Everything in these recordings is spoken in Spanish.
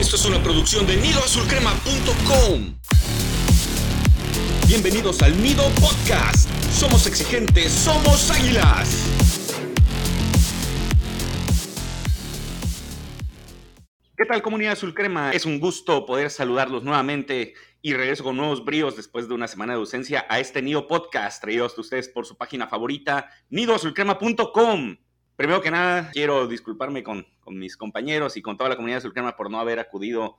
Esto es una producción de nidoazulcrema.com. Bienvenidos al Nido Podcast. Somos exigentes, somos águilas. ¿Qué tal comunidad azul crema? Es un gusto poder saludarlos nuevamente y regreso con nuevos bríos después de una semana de ausencia a este Nido Podcast traído hasta ustedes por su página favorita, nidoazulcrema.com. Primero que nada, quiero disculparme con, mis compañeros y con toda la comunidad azulcrema por no haber acudido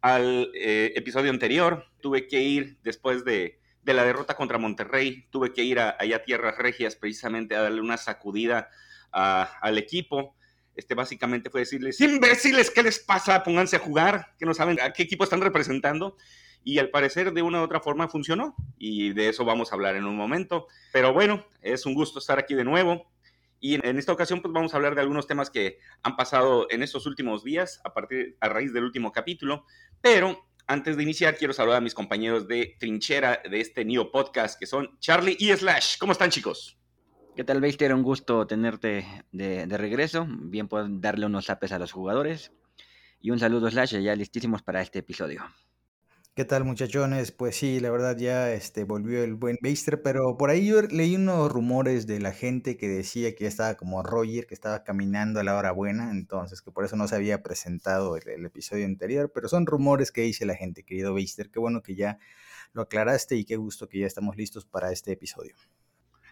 al eh, episodio anterior. Tuve que ir después de, la derrota contra Monterrey, tuve que ir a, allá a Tierras Regias precisamente a darle una sacudida al equipo este, básicamente fue decirles, imbéciles, ¿qué les pasa? Pónganse a jugar, que no saben a qué equipo están representando. Y al parecer de una u otra forma funcionó y de eso vamos a hablar en un momento. Pero bueno, es un gusto estar aquí de nuevo. Y en esta ocasión pues vamos a hablar de algunos temas que han pasado en estos últimos días a partir a raíz del último capítulo, pero antes de iniciar quiero saludar a mis compañeros de trinchera de este Neo Podcast que son Charlie y Slash. ¿Cómo están chicos? ¿Qué tal, Beister? Un gusto tenerte de, regreso. Bien pueden darle unos zapes a los jugadores. Y un saludo, Slash, ya listísimos para este episodio. ¿Qué tal, muchachones? Pues sí, la verdad ya este, volvió el buen Beister, pero por ahí yo leí unos rumores de la gente que decía que ya estaba como Roger, que estaba caminando a la hora buena, entonces que por eso no se había presentado el, el episodio anterior, pero son rumores que dice la gente, querido Beister. Qué bueno que ya lo aclaraste y qué gusto que ya estamos listos para este episodio.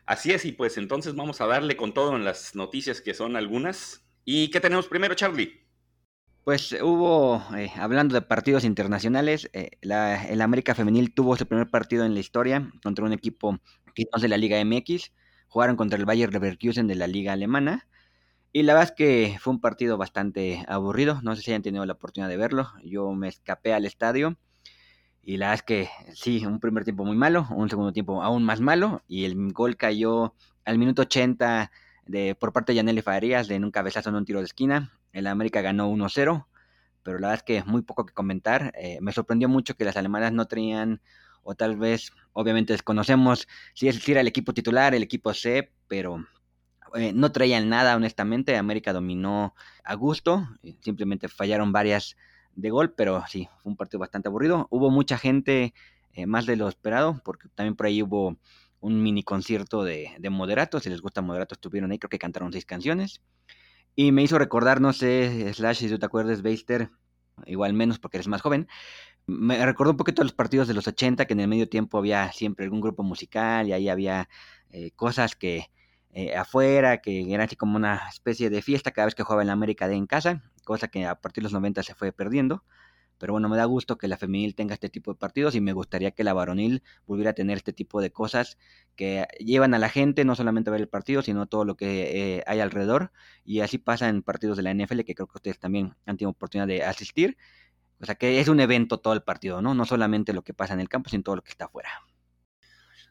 Así es, y pues entonces vamos a darle con todo en las noticias que son algunas. ¿Y qué tenemos primero, Charlie? Pues hubo, eh, hablando de partidos internacionales, eh, la, el América Femenil tuvo su primer partido en la historia contra un equipo que no es de la Liga MX. Jugaron contra el Bayer Leverkusen de la Liga Alemana. Y la verdad es que fue un partido bastante aburrido. No sé si hayan tenido la oportunidad de verlo. Yo me escapé al estadio y la verdad es que sí, un primer tiempo muy malo, un segundo tiempo aún más malo, y el gol cayó al minuto 80 de, por parte de Yaneli Farías de un cabezazo en un tiro de esquina. El América ganó 1-0, pero la verdad es que muy poco que comentar. Eh, me sorprendió mucho que las alemanas no tenían, o tal vez, obviamente desconocemos si es el equipo titular, el equipo C, pero eh, no traían nada, honestamente. América dominó a gusto, simplemente fallaron varias de gol, pero sí, fue un partido bastante aburrido. Hubo mucha gente, eh, más de lo esperado, porque también por ahí hubo un mini concierto de, de. Si les gusta Moderato, estuvieron ahí, creo que cantaron seis canciones. Y me hizo recordar, no sé, Slash, si tú te acuerdas, Beister, igual menos porque eres más joven. Me recordó un poquito a los partidos de los 80, que en el medio tiempo había siempre algún grupo musical y ahí había eh, cosas que eh, afuera, que era así como una especie de fiesta cada vez que jugaba en la América de en casa cosa que a partir de los 90 se fue perdiendo. Pero bueno, me da gusto que la femenil tenga este tipo de partidos y me gustaría que la varonil volviera a tener este tipo de cosas que llevan a la gente no solamente a ver el partido, sino todo lo que eh, hay alrededor. Y así pasa en partidos de la NFL, que creo que ustedes también han tenido oportunidad de asistir. O sea que es un evento todo el partido, ¿no? No solamente lo que pasa en el campo, sino todo lo que está afuera.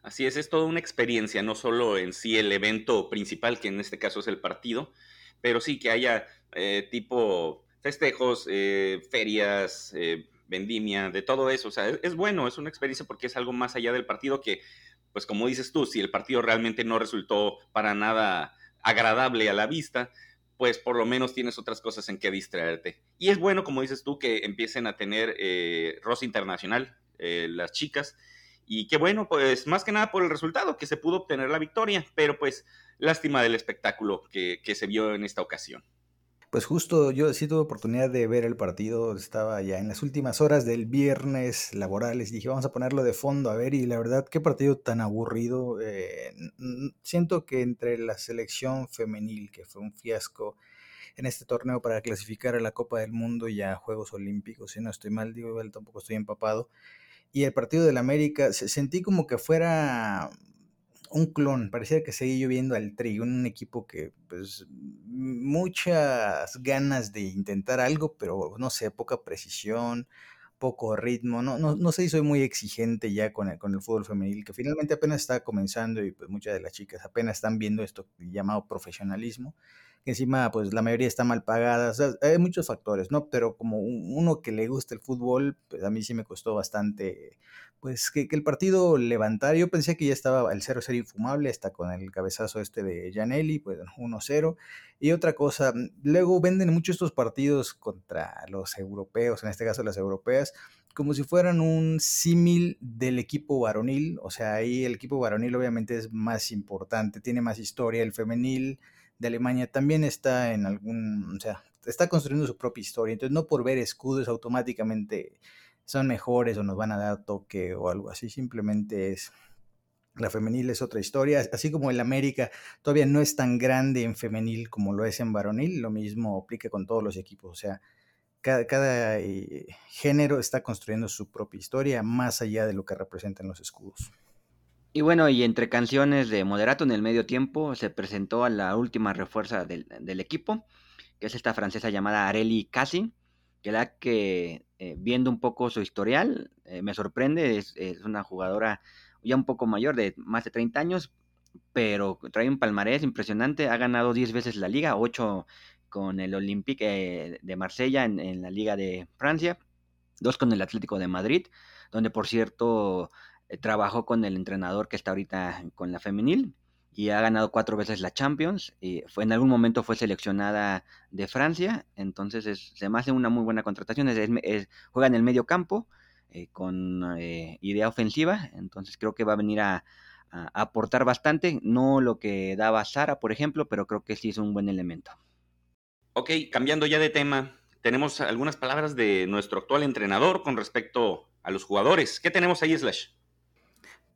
Así es, es toda una experiencia, no solo en sí el evento principal, que en este caso es el partido, pero sí que haya eh, tipo festejos, eh, ferias, eh, vendimia, de todo eso. O sea, es, bueno, es una experiencia porque es algo más allá del partido que, pues como dices tú, si el partido realmente no resultó para nada agradable a la vista, pues por lo menos tienes otras cosas en que distraerte. Y es bueno, como dices tú, que empiecen a tener eh, rosa internacional las chicas. Y qué bueno, pues más que nada por el resultado, que se pudo obtener la victoria, pero pues lástima del espectáculo que se vio en esta ocasión. Pues justo yo sí tuve oportunidad de ver el partido, estaba ya en las últimas horas del viernes laborales, dije vamos a ponerlo de fondo a ver y la verdad qué partido tan aburrido. Eh, siento que entre la selección femenil, que fue un fiasco en este torneo para clasificar a la Copa del Mundo y a Juegos Olímpicos, si no estoy mal, digo, tampoco estoy empapado, y el partido del América, sentí como que fuera un clon, parecía que seguía lloviendo al Tri, un equipo que, pues, muchas ganas de intentar algo, pero no sé, poca precisión, poco ritmo, no, no, no sé soy muy exigente ya con el, con el fútbol femenil, que finalmente apenas está comenzando y pues muchas de las chicas apenas están viendo esto llamado profesionalismo, encima pues la mayoría está mal pagada, hay muchos factores, ¿no? Pero como uno que le gusta el fútbol, pues a mí sí me costó bastante, pues que, el partido levantar, yo pensé que ya estaba el 0-0 infumable, hasta con el cabezazo este de Janelli, pues 1-0, y otra cosa, luego venden mucho estos partidos contra los europeos, en este caso las europeas, como si fueran un símil del equipo varonil, o sea, ahí el equipo varonil obviamente es más importante, tiene más historia, el femenil de Alemania también está en algún, o sea, está construyendo su propia historia, entonces no por ver escudos automáticamente son mejores o nos van a dar toque o algo así, simplemente es la femenil es otra historia, así como el América todavía no es tan grande en femenil como lo es en varonil, lo mismo aplica con todos los equipos, o sea, cada, eh, género está construyendo su propia historia más allá de lo que representan los escudos. Y bueno, y entre canciones de Moderato en el medio tiempo se presentó a la última refuerza del, equipo, que es esta francesa llamada Areli Casi, que la que eh, viendo un poco su historial eh, me sorprende, es, una jugadora ya un poco mayor, de más de 30 años, pero trae un palmarés impresionante, ha ganado 10 veces la liga, 8 con el Olympique de Marsella en, la Liga de Francia, dos con el Atlético de Madrid, donde por cierto eh, trabajó con el entrenador que está ahorita con la femenil y ha ganado cuatro veces la Champions y fue, en algún momento fue seleccionada de Francia, entonces se me hace una muy buena contratación, juega en el medio campo eh, con eh, idea ofensiva, entonces creo que va a venir a, a aportar bastante, no lo que daba Sara, por ejemplo, pero creo que sí es un buen elemento. Ok, cambiando ya de tema, tenemos algunas palabras de nuestro actual entrenador con respecto a los jugadores. ¿Qué tenemos ahí, Slash?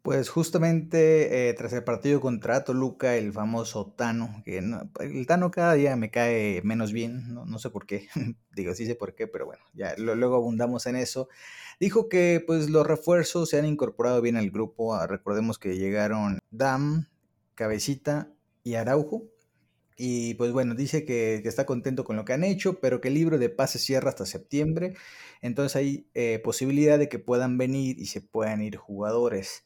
Pues justamente eh, tras el partido contra Toluca, el famoso Tano, que el Tano cada día me cae menos bien, no, sé por qué, digo sí sé por qué, pero bueno, ya luego abundamos en eso. Dijo que pues los refuerzos se han incorporado bien al grupo, ah, recordemos que llegaron Dam, Cabecita y Araujo, y pues bueno, dice que, está contento con lo que han hecho, pero que el libro de paz se cierra hasta septiembre. Entonces hay eh, posibilidad de que puedan venir y se puedan ir jugadores.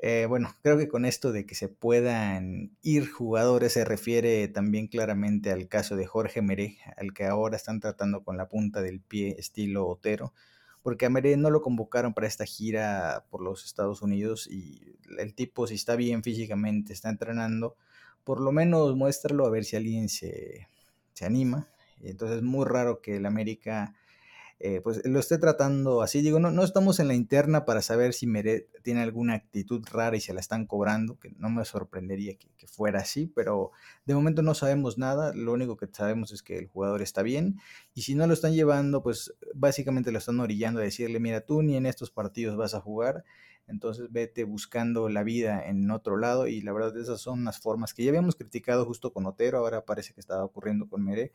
Eh, bueno, creo que con esto de que se puedan ir jugadores se refiere también claramente al caso de Jorge Meré, al que ahora están tratando con la punta del pie estilo Otero, porque a Meré no lo convocaron para esta gira por los Estados Unidos y el tipo si está bien físicamente, está entrenando, por lo menos muéstralo a ver si alguien se, se anima. Entonces es muy raro que el América eh, pues lo esté tratando así. Digo, no, no estamos en la interna para saber si Meret tiene alguna actitud rara y se la están cobrando, que no me sorprendería que, fuera así, pero de momento no sabemos nada. Lo único que sabemos es que el jugador está bien y si no lo están llevando, pues básicamente lo están orillando a decirle, mira, tú ni en estos partidos vas a jugar entonces vete buscando la vida en otro lado y la verdad esas son las formas que ya habíamos criticado justo con Otero, ahora parece que estaba ocurriendo con Mere.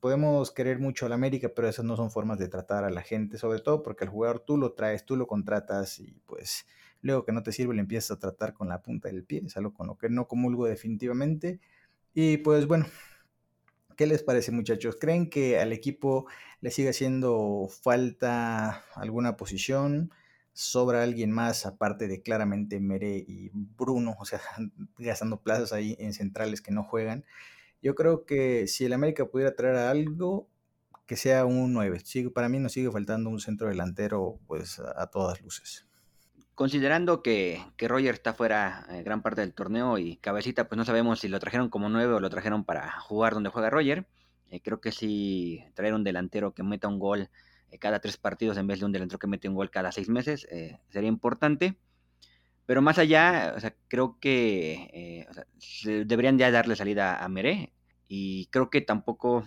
Podemos querer mucho a la América, pero esas no son formas de tratar a la gente, sobre todo porque al jugador tú lo traes, tú lo contratas y pues luego que no te sirve le empiezas a tratar con la punta del pie, es algo con lo que no comulgo definitivamente. Y pues bueno, ¿Qué les parece muchachos? ¿Creen que al equipo le sigue haciendo falta alguna posición? sobra alguien más, aparte de claramente Mere y Bruno, o sea, gastando plazas ahí en centrales que no juegan. Yo creo que si el América pudiera traer algo, que sea un 9. para mí nos sigue faltando un centro delantero, pues a, todas luces. Considerando que, que Roger está fuera eh, gran parte del torneo y Cabecita, pues no sabemos si lo trajeron como 9 o lo trajeron para jugar donde juega Roger. Eh, creo que si traer un delantero que meta un gol eh, cada tres partidos en vez de un delantero que mete un gol cada seis meses, sería importante. Pero más allá, o sea, creo que eh, deberían ya darle salida a Meré. Y creo que tampoco,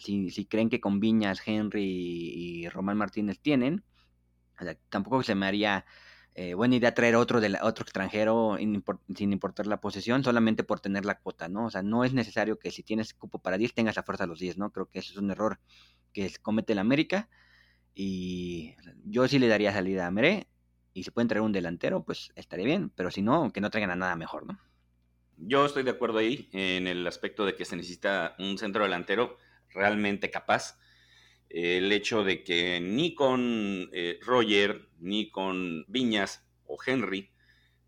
si, si creen que con Viñas, Henry y Román Martínez tienen, tampoco se me haría buena idea traer otro, de otro extranjero sin importar la posesión, solamente por tener la cuota, ¿no? O sea, no es necesario que si tienes cupo para 10 tengas a fuerza los 10, ¿no? Creo que eso es un error que comete el América. Y yo sí le daría salida a Meré. Y si pueden traer un delantero, pues estaría bien. Pero si no, que no traigan a nada mejor, ¿no? Yo estoy de acuerdo ahí en el aspecto de que se necesita un centro delantero realmente capaz. El hecho de que ni con eh, Roger, ni con Viñas o Henry,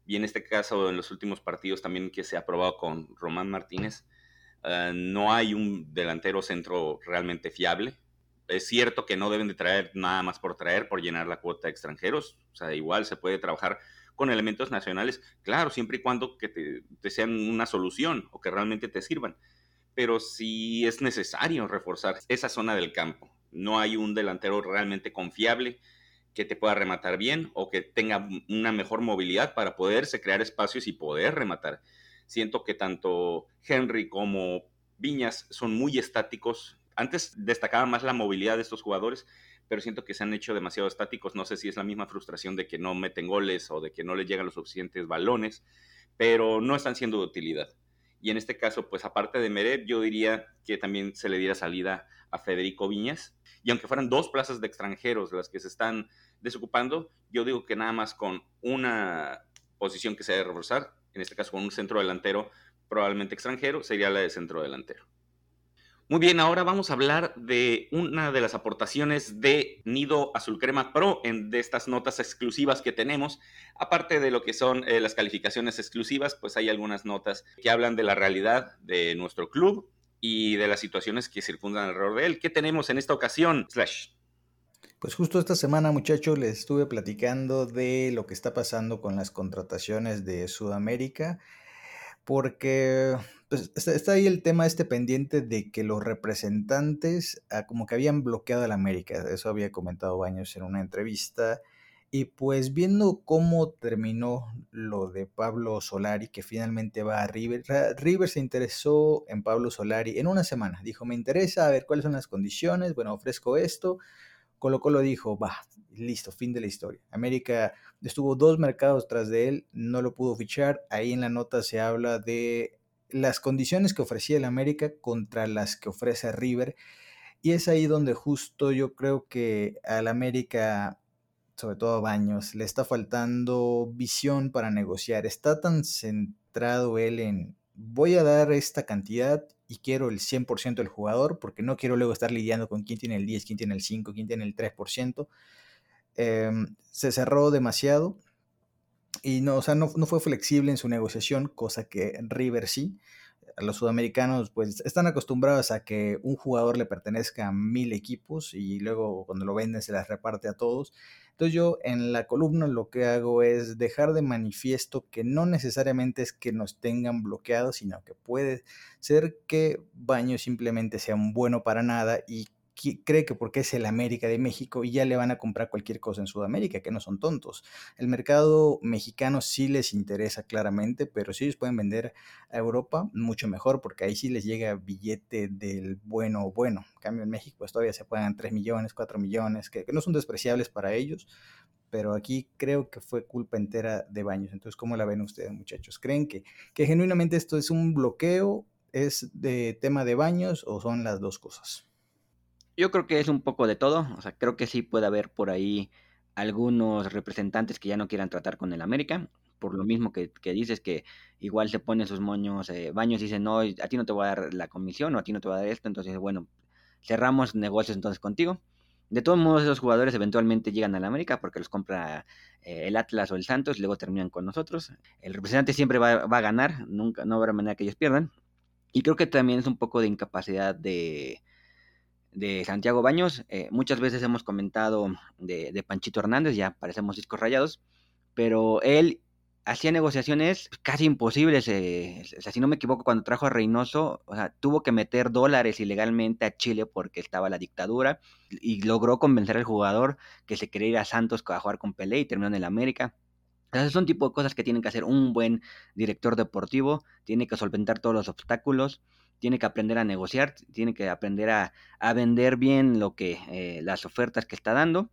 y en este caso en los últimos partidos también que se ha probado con Román Martínez, Ah, no hay un delantero centro realmente fiable. Es cierto que no deben de traer nada más por traer, por llenar la cuota de extranjeros. O sea, igual se puede trabajar con elementos nacionales, claro, siempre y cuando que te, sean una solución o que realmente te sirvan. Pero sí es necesario reforzar esa zona del campo. No hay un delantero realmente confiable que te pueda rematar bien o que tenga una mejor movilidad para poderse crear espacios y poder rematar. Siento que tanto Henry como Viñas son muy estáticos. Antes destacaba más la movilidad de estos jugadores, pero siento que se han hecho demasiado estáticos. No sé si es la misma frustración de que no meten goles o de que no les llegan los suficientes balones, pero no están siendo de utilidad. Y en este caso, pues aparte de Meret, yo diría que también se le diera salida a Federico Viñas. Y aunque fueran dos plazas de extranjeros las que se están desocupando, yo digo que nada más con una posición que se debe reforzar, en este caso con un centro delantero probablemente extranjero, sería la de centro delantero. Muy bien, ahora vamos a hablar de una de las aportaciones de Nido Azul Crema Pro en de estas notas exclusivas que tenemos. Aparte de lo que son eh, las calificaciones exclusivas, pues hay algunas notas que hablan de la realidad de nuestro club y de las situaciones que circundan alrededor de él. ¿Qué tenemos en esta ocasión, Slash? Pues justo esta semana, muchachos, les estuve platicando de lo que está pasando con las contrataciones de Sudamérica porque pues, está, ahí el tema este pendiente de que los representantes ah, como que habían bloqueado a la América, eso había comentado Baños en una entrevista, y pues viendo cómo terminó lo de Pablo Solari, que finalmente va a River, River se interesó en Pablo Solari en una semana, dijo, me interesa a ver cuáles son las condiciones, bueno, ofrezco esto, Colo Colo dijo, va, listo, fin de la historia. América estuvo dos mercados tras de él, no lo pudo fichar. Ahí en la nota se habla de las condiciones que ofrecía el América contra las que ofrece River. Y es ahí donde justo yo creo que al América, sobre todo a Baños, le está faltando visión para negociar. Está tan centrado él en voy a dar esta cantidad y quiero el 100% del jugador, porque no quiero luego estar lidiando con quién tiene el 10, quién tiene el 5, quién tiene el 3%. Em, se cerró demasiado y no, o sea, no, no, fue flexible en su negociación, cosa que River sí los sudamericanos pues están acostumbrados a que un jugador le pertenezca a mil equipos y luego cuando lo venden se las reparte a todos. Entonces yo en la columna lo que hago es dejar de manifiesto que no necesariamente es que nos tengan bloqueados, sino que puede ser que Baño simplemente sea un bueno para nada y cree que porque es el América de México y ya le van a comprar cualquier cosa en Sudamérica, que no son tontos. El mercado mexicano sí les interesa claramente, pero si ellos pueden vender a Europa, mucho mejor, porque ahí sí les llega billete del bueno bueno. En cambio, en México pues, todavía se pagan 3 millones, 4 millones, que, no son despreciables para ellos, pero aquí creo que fue culpa entera de Baños. Entonces, ¿cómo la ven ustedes, muchachos? ¿Creen que genuinamente esto es un bloqueo, es de tema de Baños o son las dos cosas? Yo creo que es un poco de todo, o sea, creo que sí puede haber por ahí algunos representantes que ya no quieran tratar con el América, por lo mismo que, dices que igual se ponen sus moños, eh, baños y dicen, no, a ti no te voy a dar la comisión o a ti no te voy a dar esto, entonces, bueno, cerramos negocios entonces contigo. De todos modos, esos jugadores eventualmente llegan al América porque los compra eh, el Atlas o el Santos, y luego terminan con nosotros. El representante siempre va, va, a ganar, nunca, no habrá manera que ellos pierdan. Y creo que también es un poco de incapacidad de, de Santiago Baños. Eh, muchas veces hemos comentado de, Panchito Hernández, ya parecemos discos rayados, pero él hacía negociaciones casi imposibles. Eh, si no me equivoco, cuando trajo a Reynoso, o sea, tuvo que meter dólares ilegalmente a Chile porque estaba la dictadura y logró convencer al jugador que se quería ir a Santos a jugar con Pelé y terminó en el América. Esos son tipo de cosas que tienen que hacer un buen director deportivo, tiene que solventar todos los obstáculos tiene que aprender a negociar, tiene que aprender a, vender bien lo que eh, las ofertas que está dando,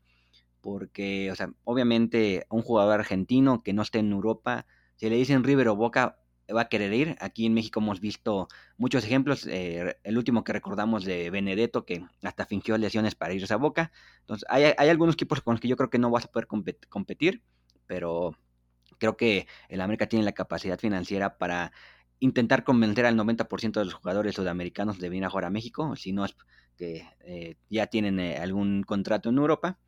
porque, o sea, obviamente un jugador argentino que no esté en Europa, si le dicen River o Boca, va a querer ir. Aquí en México hemos visto muchos ejemplos. Eh, el último que recordamos de Benedetto, que hasta fingió lesiones para irse a Boca. Entonces, hay, hay algunos equipos con los que yo creo que no vas a poder competir, pero creo que el América tiene la capacidad financiera para intentar convencer al 90% de los jugadores sudamericanos de venir a jugar a México, si no es que eh, ya tienen eh, algún contrato en Europa.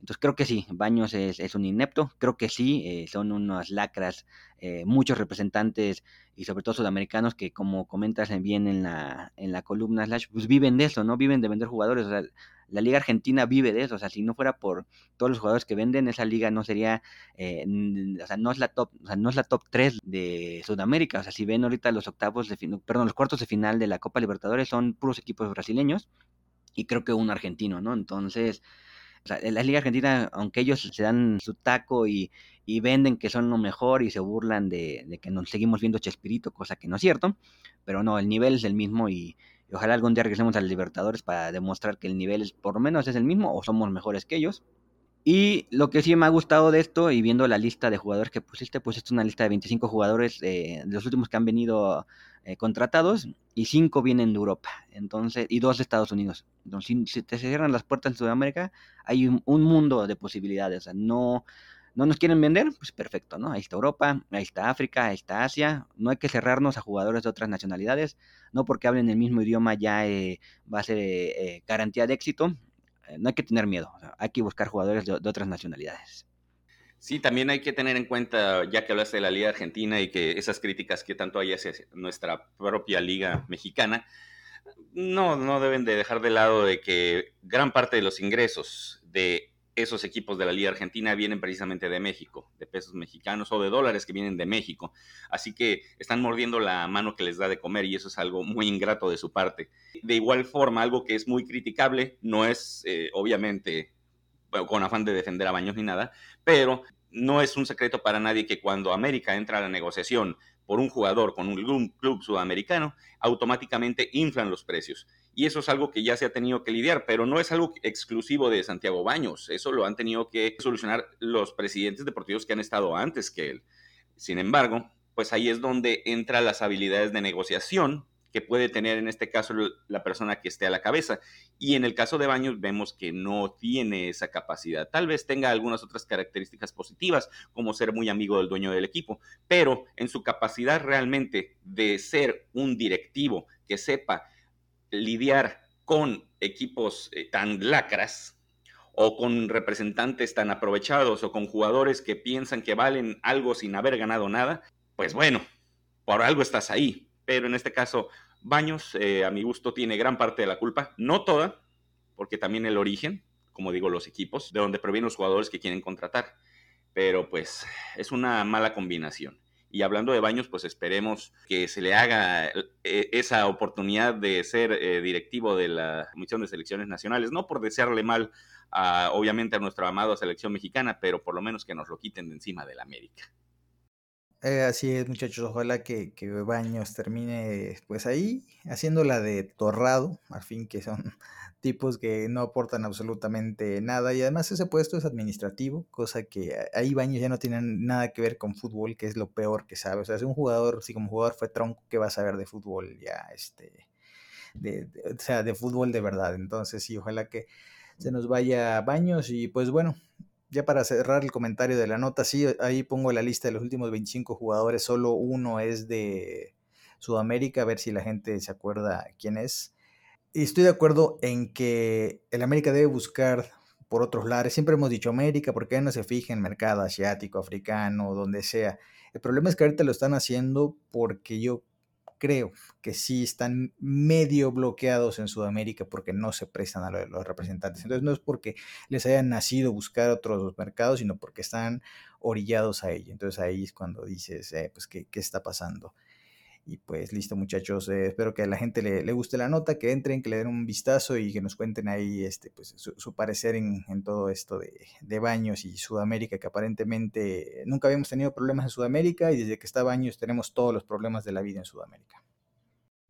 Entonces creo que sí, Baños es, un inepto, creo que sí, eh, son unas lacras, eh, muchos representantes y sobre todo sudamericanos que como comentas bien en la, en la columna Slash, pues viven de eso, ¿no? Viven de vender jugadores, o sea, la liga argentina vive de eso, o sea, si no fuera por todos los jugadores que venden, esa liga no sería, eh, o sea, no es la top, o sea, no es la top 3 de Sudamérica, o sea, si ven ahorita los octavos de, perdón, los cuartos de final de la Copa Libertadores son puros equipos brasileños y creo que un argentino, ¿no? Entonces, o sea, la Liga Argentina, aunque ellos se dan su taco y, venden que son lo mejor y se burlan de, que nos seguimos viendo Chespirito, cosa que no es cierto, pero no, el nivel es el mismo y, ojalá algún día regresemos al Libertadores para demostrar que el nivel es, por lo menos es el mismo o somos mejores que ellos. Y lo que sí me ha gustado de esto, y viendo la lista de jugadores que pusiste, pues es una lista de 25 jugadores de los últimos que han venido eh, contratados y 5 vienen de Europa, entonces, y 2 de Estados Unidos. Entonces, si, te cierran las puertas en Sudamérica, hay un, mundo de posibilidades. O sea, no, no nos quieren vender, pues perfecto, ¿no? Ahí está Europa, ahí está África, ahí está Asia. No hay que cerrarnos a jugadores de otras nacionalidades. No porque hablen el mismo idioma ya eh, va a ser eh, garantía de éxito. Eh, no hay que tener miedo, hay que buscar jugadores de, otras nacionalidades. Sí, también hay que tener en cuenta, ya que hablaste de la Liga Argentina y que esas críticas que tanto hay hacia nuestra propia Liga Mexicana, no, no deben de dejar de lado de que gran parte de los ingresos de esos equipos de la Liga Argentina vienen precisamente de México, de pesos mexicanos o de dólares que vienen de México. Así que están mordiendo la mano que les da de comer y eso es algo muy ingrato de su parte. De igual forma, algo que es muy criticable, no es eh, obviamente con afán de defender a Baños ni nada, pero no es un secreto para nadie que cuando América entra a la negociación por un jugador con un club sudamericano, automáticamente inflan los precios. Y eso es algo que ya se ha tenido que lidiar, pero no es algo exclusivo de Santiago Baños. Eso lo han tenido que solucionar los presidentes deportivos que han estado antes que él. Sin embargo, pues ahí es donde entran las habilidades de negociación que puede tener en este caso la persona que esté a la cabeza. Y en el caso de Baños vemos que no tiene esa capacidad. Tal vez tenga algunas otras características positivas, como ser muy amigo del dueño del equipo, pero en su capacidad realmente de ser un directivo que sepa lidiar con equipos eh, tan lacras o con representantes tan aprovechados o con jugadores que piensan que valen algo sin haber ganado nada, pues bueno, por algo estás ahí. Pero en este caso, Baños, eh, a mi gusto, tiene gran parte de la culpa, no toda, porque también el origen, como digo, los equipos, de donde provienen los jugadores que quieren contratar. Pero pues es una mala combinación. Y hablando de Baños, pues esperemos que se le haga eh, esa oportunidad de ser eh, directivo de la Comisión de Selecciones Nacionales, no por desearle mal, a, obviamente, a nuestra amada selección mexicana, pero por lo menos que nos lo quiten de encima de la América. Eh, así es, muchachos. Ojalá que, que, Baños termine pues ahí, haciéndola de torrado, al fin que son tipos que no aportan absolutamente nada. Y además ese puesto es administrativo, cosa que ahí Baños ya no tiene nada que ver con fútbol, que es lo peor que sabe. O sea, es un jugador, si como jugador fue tronco, que va a saber de fútbol ya, este, de, o sea, de fútbol de verdad. Entonces sí, ojalá que se nos vaya Baños y pues bueno, ya para cerrar el comentario de la nota, sí, ahí pongo la lista de los últimos 25 jugadores, solo uno es de Sudamérica, a ver si la gente se acuerda quién es. Y estoy de acuerdo en que el América debe buscar por otros lares. Siempre hemos dicho América, porque no se fija en mercado asiático, africano, donde sea? El problema es que ahorita lo están haciendo porque yo creo que sí están medio bloqueados en Sudamérica porque no se prestan a los representantes. Entonces no es porque les hayan nacido buscar otros mercados, sino porque están orillados a ello. Entonces ahí es cuando dices, eh, pues, ¿qué, ¿qué, está pasando? Y pues listo muchachos, eh, espero que a la gente le, guste la nota, que entren, que le den un vistazo y que nos cuenten ahí este, pues, su, parecer en, todo esto de, de, Baños y Sudamérica, que aparentemente nunca habíamos tenido problemas en Sudamérica y desde que está Baños tenemos todos los problemas de la vida en Sudamérica.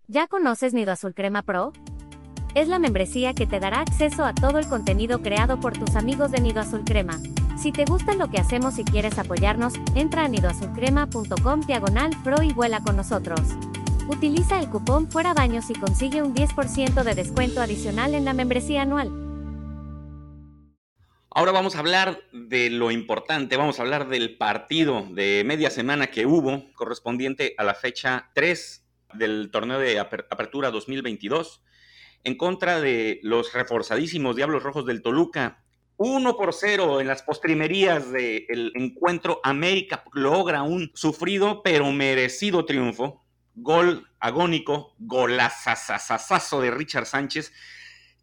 ¿Ya conoces Nido Azul Crema Pro? Es la membresía que te dará acceso a todo el contenido creado por tus amigos de Nido Azul Crema. Si te gusta lo que hacemos y quieres apoyarnos, entra a nidoazulcrema.com diagonal pro y vuela con nosotros. Utiliza el cupón Fuera Baños y consigue un 10% de descuento adicional en la membresía anual. Ahora vamos a hablar de lo importante, vamos a hablar del partido de media semana que hubo correspondiente a la fecha 3 del torneo de Apertura 2022 en contra de los reforzadísimos Diablos Rojos del Toluca 1 por 0 en las postrimerías del encuentro, América logra un sufrido pero merecido triunfo. Gol agónico, golazazazazo de Richard Sánchez.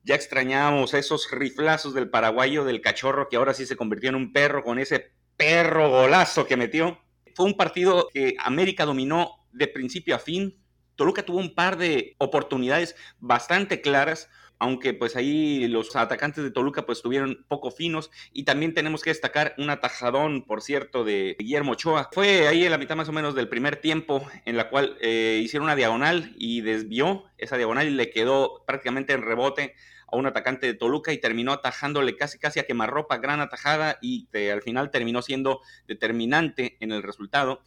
Ya extrañábamos esos riflazos del paraguayo del cachorro que ahora sí se convirtió en un perro con ese perro golazo que metió. Fue un partido que América dominó de principio a fin. Toluca tuvo un par de oportunidades bastante claras aunque pues ahí los atacantes de Toluca pues estuvieron poco finos y también tenemos que destacar un atajadón, por cierto, de Guillermo Ochoa. Fue ahí en la mitad más o menos del primer tiempo en la cual eh, hicieron una diagonal y desvió esa diagonal y le quedó prácticamente en rebote a un atacante de Toluca y terminó atajándole casi casi a quemarropa, gran atajada y al final terminó siendo determinante en el resultado.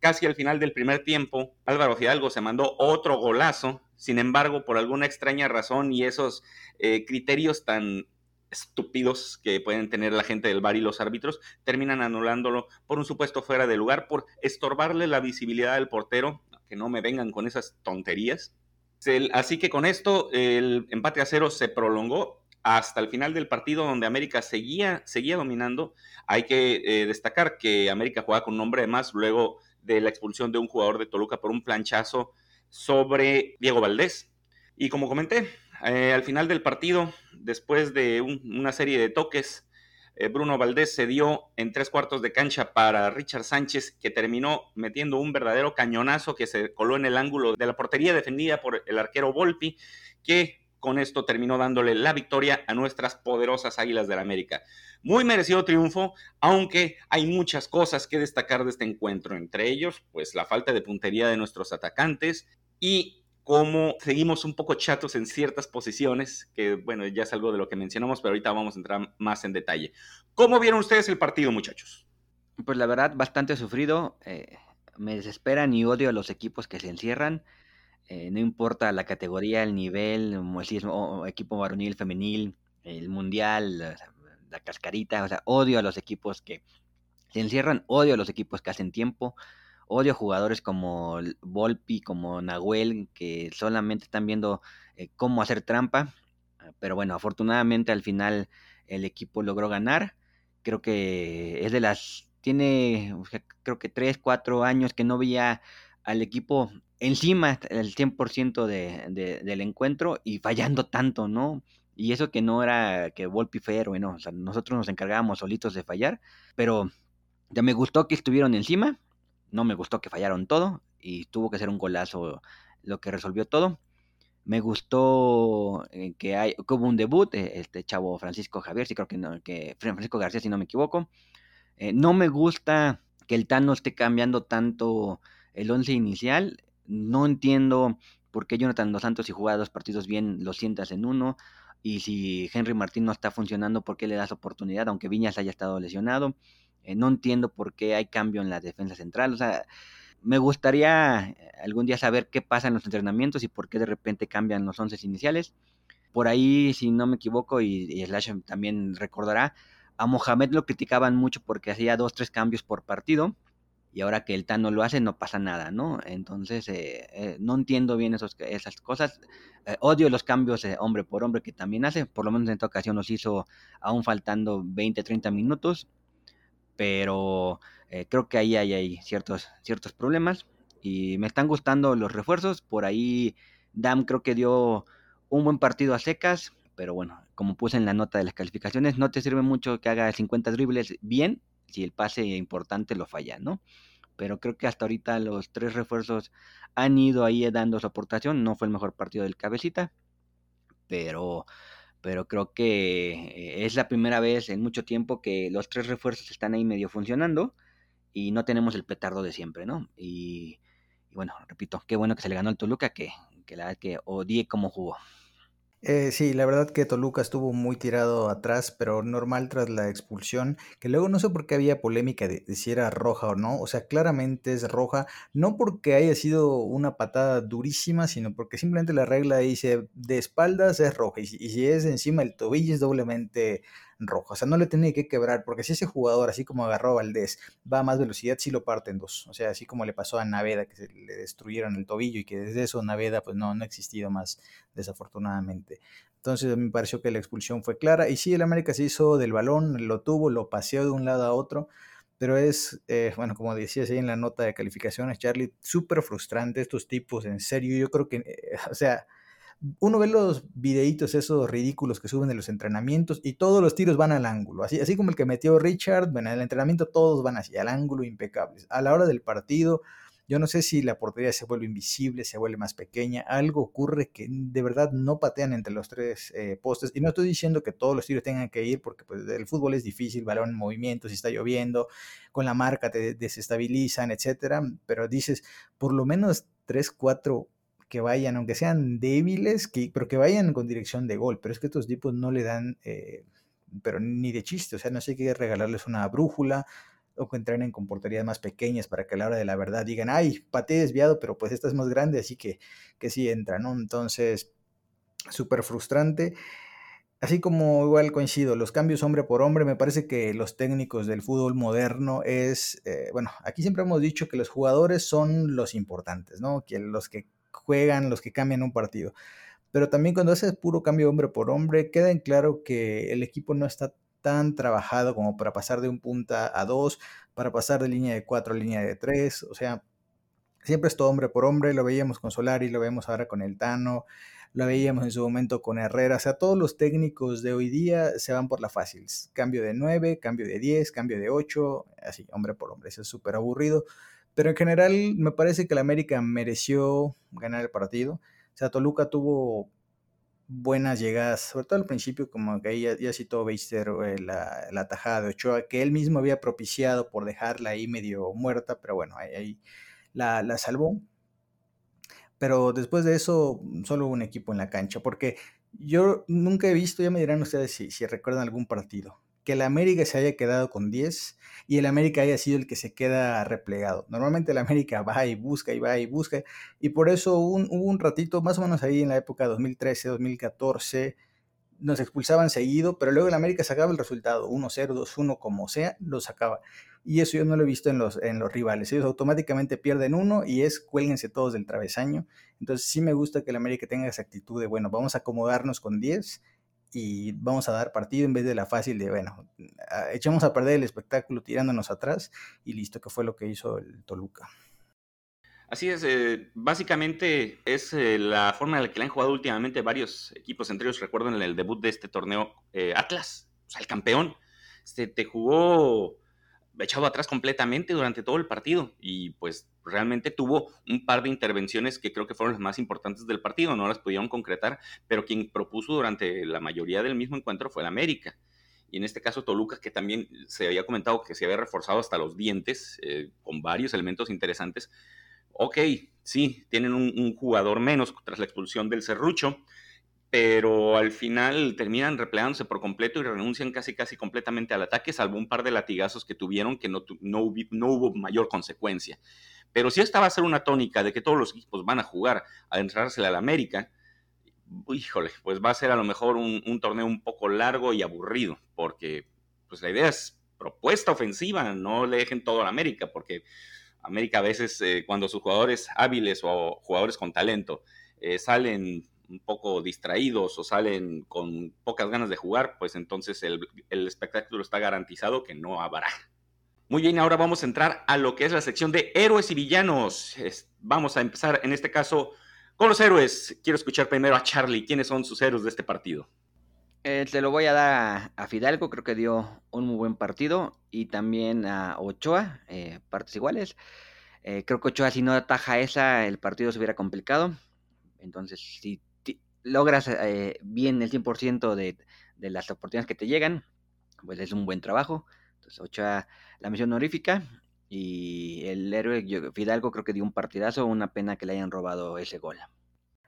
Casi al final del primer tiempo, Álvaro Fidalgo se mandó otro golazo. Sin embargo, por alguna extraña razón y esos eh, criterios tan estúpidos que pueden tener la gente del bar y los árbitros, terminan anulándolo por un supuesto fuera de lugar, por estorbarle la visibilidad del portero, que no me vengan con esas tonterías. Así que con esto el empate a cero se prolongó hasta el final del partido donde América seguía, seguía dominando. Hay que eh, destacar que América jugaba con un hombre de más, luego de la expulsión de un jugador de Toluca por un planchazo sobre Diego Valdés. Y como comenté, eh, al final del partido, después de una serie de toques, eh, Bruno Valdés se dio en tres cuartos de cancha para Richard Sánchez, que terminó metiendo un verdadero cañonazo que se coló en el ángulo de la portería defendida por el arquero Volpi, que con esto terminó dándole la victoria a nuestras poderosas Águilas del América. Muy merecido triunfo, aunque hay muchas cosas que destacar de este encuentro, entre ellos, pues la falta de puntería de nuestros atacantes y cómo seguimos un poco chatos en ciertas posiciones, que bueno, ya es algo de lo que mencionamos, pero ahorita vamos a entrar más en detalle. ¿Cómo vieron ustedes el partido, muchachos? Pues la verdad, bastante sufrido. Eh, me desesperan y odio a los equipos que se encierran. Eh, no importa la categoría, el nivel, si es equipo varonil, femenil, el mundial, la cascarita, o sea, odio a los equipos que se encierran, odio a los equipos que hacen tiempo, odio a jugadores como Volpi, como Nahuel, que solamente están viendo eh, cómo hacer trampa, pero bueno, afortunadamente al final el equipo logró ganar, creo que es de las, tiene creo que 3, 4 años que no veía al equipo encima el 100% de, de, del encuentro y fallando tanto, ¿no? Y eso que no era que Volpi fue héroe, no. O sea, nosotros nos encargábamos solitos de fallar. Pero ya me gustó que estuvieron encima. No me gustó que fallaron todo. Y tuvo que ser un golazo lo que resolvió todo. Me gustó eh, que, hay, hubo un debut, eh, este chavo Francisco Javier, sí creo que, no, que Francisco García, si no me equivoco. Eh, no me gusta que el Tano esté cambiando tanto el once inicial. No entiendo por qué Jonathan Dos Santos, si juega dos partidos bien, lo sientas en uno. Y si Henry Martín no está funcionando, ¿por qué le das oportunidad? Aunque Viñas haya estado lesionado. Eh, no entiendo por qué hay cambio en la defensa central. O sea, me gustaría eh, algún día saber qué pasa en los entrenamientos y por qué de repente cambian los once iniciales. Por ahí, si no me equivoco, y, y Slash también recordará, a Mohamed lo criticaban mucho porque hacía dos, tres cambios por partido y ahora que el Tano lo hace no pasa nada, ¿no? Entonces eh, eh, no entiendo bien esos, esas cosas. Eh, odio los cambios hombre por hombre que también hace, por lo menos en esta ocasión los hizo aún faltando 20, 30 minutos, pero creo que ahí hay, hay, ciertos, ciertos problemas y me están gustando los refuerzos. Por ahí Dam creo que dio un buen partido a secas, pero bueno, como puse en la nota de las calificaciones, no te sirve mucho que haga 50 dribles bien si el pase importante lo falla, ¿no? Pero creo que hasta ahorita los tres refuerzos han ido ahí dando su aportación. No fue el mejor partido del cabecita, pero, pero creo que eh, es la primera vez en mucho tiempo que los tres refuerzos están ahí medio funcionando y no tenemos el petardo de siempre, ¿no? Y, bueno, repito, qué bueno que se le ganó el Toluca, que, que la que odié cómo jugó. Eh, sí, la verdad que Toluca estuvo muy tirado atrás, pero normal tras la expulsión, que luego no sé por qué había polémica de, si era roja o no, o sea, claramente es roja, no porque haya sido una patada durísima, sino porque simplemente la regla dice de espaldas es roja y, y si es encima el tobillo es doblemente rojo. O sea, no le tenía que quebrar, porque si ese jugador, así como agarró Valdés, va a más velocidad, sí lo parte en dos. O sea, así como le pasó a Naveda, que se le destruyeron el tobillo y que desde eso Naveda pues no, no ha existido más, desafortunadamente. Entonces me pareció que la expulsión fue clara. Y sí, el América se hizo del balón, lo tuvo, lo paseó de un lado a otro. Pero es, eh, bueno, como decías ahí en la nota de calificaciones, Charlie, súper frustrante estos tipos, en serio. Yo creo que, eh, o sea, uno ve los videitos esos ridículos que suben de los entrenamientos y todos los tiros van al ángulo. Así, así como el que metió Richard, bueno, en el entrenamiento todos van así, al ángulo impecables. A la hora del partido, yo no sé si la portería se vuelve invisible, se vuelve más pequeña, algo ocurre que de verdad no patean entre los tres eh, postes. Y no estoy diciendo que todos los tiros tengan que ir, porque pues, el fútbol es difícil, balón en movimiento, si está lloviendo, con la marca te desestabilizan, etcétera. Pero dices, por lo menos tres, cuatro que vayan, aunque sean débiles, que, pero que vayan con dirección de gol. Pero es que estos tipos no le dan, eh, pero ni de chiste, o sea, no sé qué regalarles una brújula o que entrenen con porterías más pequeñas para que a la hora de la verdad digan, ay, pateé desviado, pero pues esta es más grande, así que, que sí entra, ¿no? Entonces, súper frustrante. Así como igual coincido, los cambios hombre por hombre, me parece que los técnicos del fútbol moderno es, eh, bueno, aquí siempre hemos dicho que los jugadores son los importantes, ¿no? Que los que juegan, los que cambian un partido. Pero también cuando haces puro cambio hombre por hombre, queda en claro que el equipo no está tan trabajado como para pasar de un punta a dos, para pasar de línea de cuatro a línea de tres. O sea, siempre es todo hombre por hombre. Lo veíamos con Solari, lo vemos ahora con el Tano, lo veíamos en su momento con Herrera. O sea, todos los técnicos de hoy día se van por la fácil. Cambio de nueve, cambio de diez, cambio de ocho, así, hombre por hombre. Eso es súper aburrido. Pero en general me parece que el América mereció ganar el partido. O sea, Toluca tuvo buenas llegadas, sobre todo al principio, como que ahí ya, citó Beister eh, la, la, tajada de Ochoa, que él mismo había propiciado por dejarla ahí medio muerta, pero bueno, ahí, la, la, salvó. Pero después de eso, solo un equipo en la cancha, porque yo nunca he visto, ya me dirán ustedes si, si recuerdan algún partido, que el América se haya quedado con 10 y el América haya sido el que se queda replegado. Normalmente el América va y busca y va y busca y por eso hubo un, ratito, más o menos ahí en la época 2013, 2014, nos expulsaban seguido, pero luego el América sacaba el resultado, 1-0, 2-1, como sea, lo sacaba. Y eso yo no lo he visto en los, en los rivales. Ellos automáticamente pierden uno y es cuélguense todos del travesaño. Entonces sí me gusta que el América tenga esa actitud de, bueno, vamos a acomodarnos con 10 y vamos a dar partido en vez de la fácil de, bueno, echamos a perder el espectáculo tirándonos atrás y listo, que fue lo que hizo el Toluca. Así es, eh, básicamente es eh, la forma en la que le han jugado últimamente varios equipos, entre ellos recuerdo en el debut de este torneo eh, Atlas, o sea, el campeón, este, te jugó echado atrás completamente durante todo el partido y pues realmente tuvo un par de intervenciones que creo que fueron las más importantes del partido, no las pudieron concretar, pero quien propuso durante la mayoría del mismo encuentro fue el América. Y en este caso Toluca, que también se había comentado que se había reforzado hasta los dientes, eh, con varios elementos interesantes. Ok, sí, tienen un, un jugador menos tras la expulsión del Cerrucho, pero al final terminan replegándose por completo y renuncian casi casi completamente al ataque, salvo un par de latigazos que tuvieron que no, no, hubo, mayor consecuencia. Pero si esta va a ser una tónica de que todos los equipos van a jugar a entrársela al América, híjole, pues va a ser a lo mejor un, torneo un poco largo y aburrido, porque pues la idea es propuesta ofensiva, no le dejen todo al América, porque América a veces eh, cuando sus jugadores hábiles o jugadores con talento eh, salen un poco distraídos o salen con pocas ganas de jugar, pues entonces el, espectáculo está garantizado que no habrá. Muy bien, ahora vamos a entrar a lo que es la sección de héroes y villanos. vamos a empezar en este caso con los héroes. Quiero escuchar primero a Charlie. ¿Quiénes son sus héroes de este partido? Eh, te lo voy a dar a, Fidalgo, creo que dio un muy buen partido. Y también a Ochoa, eh, partes iguales. Eh, creo que Ochoa, si no ataja esa, el partido se hubiera complicado. Entonces, si logras eh, bien el 100% de, de las oportunidades que te llegan, pues es un buen trabajo. Entonces, Ochoa, la misión honorífica. Y el héroe Fidalgo creo que dio un partidazo, una pena que le hayan robado ese gol.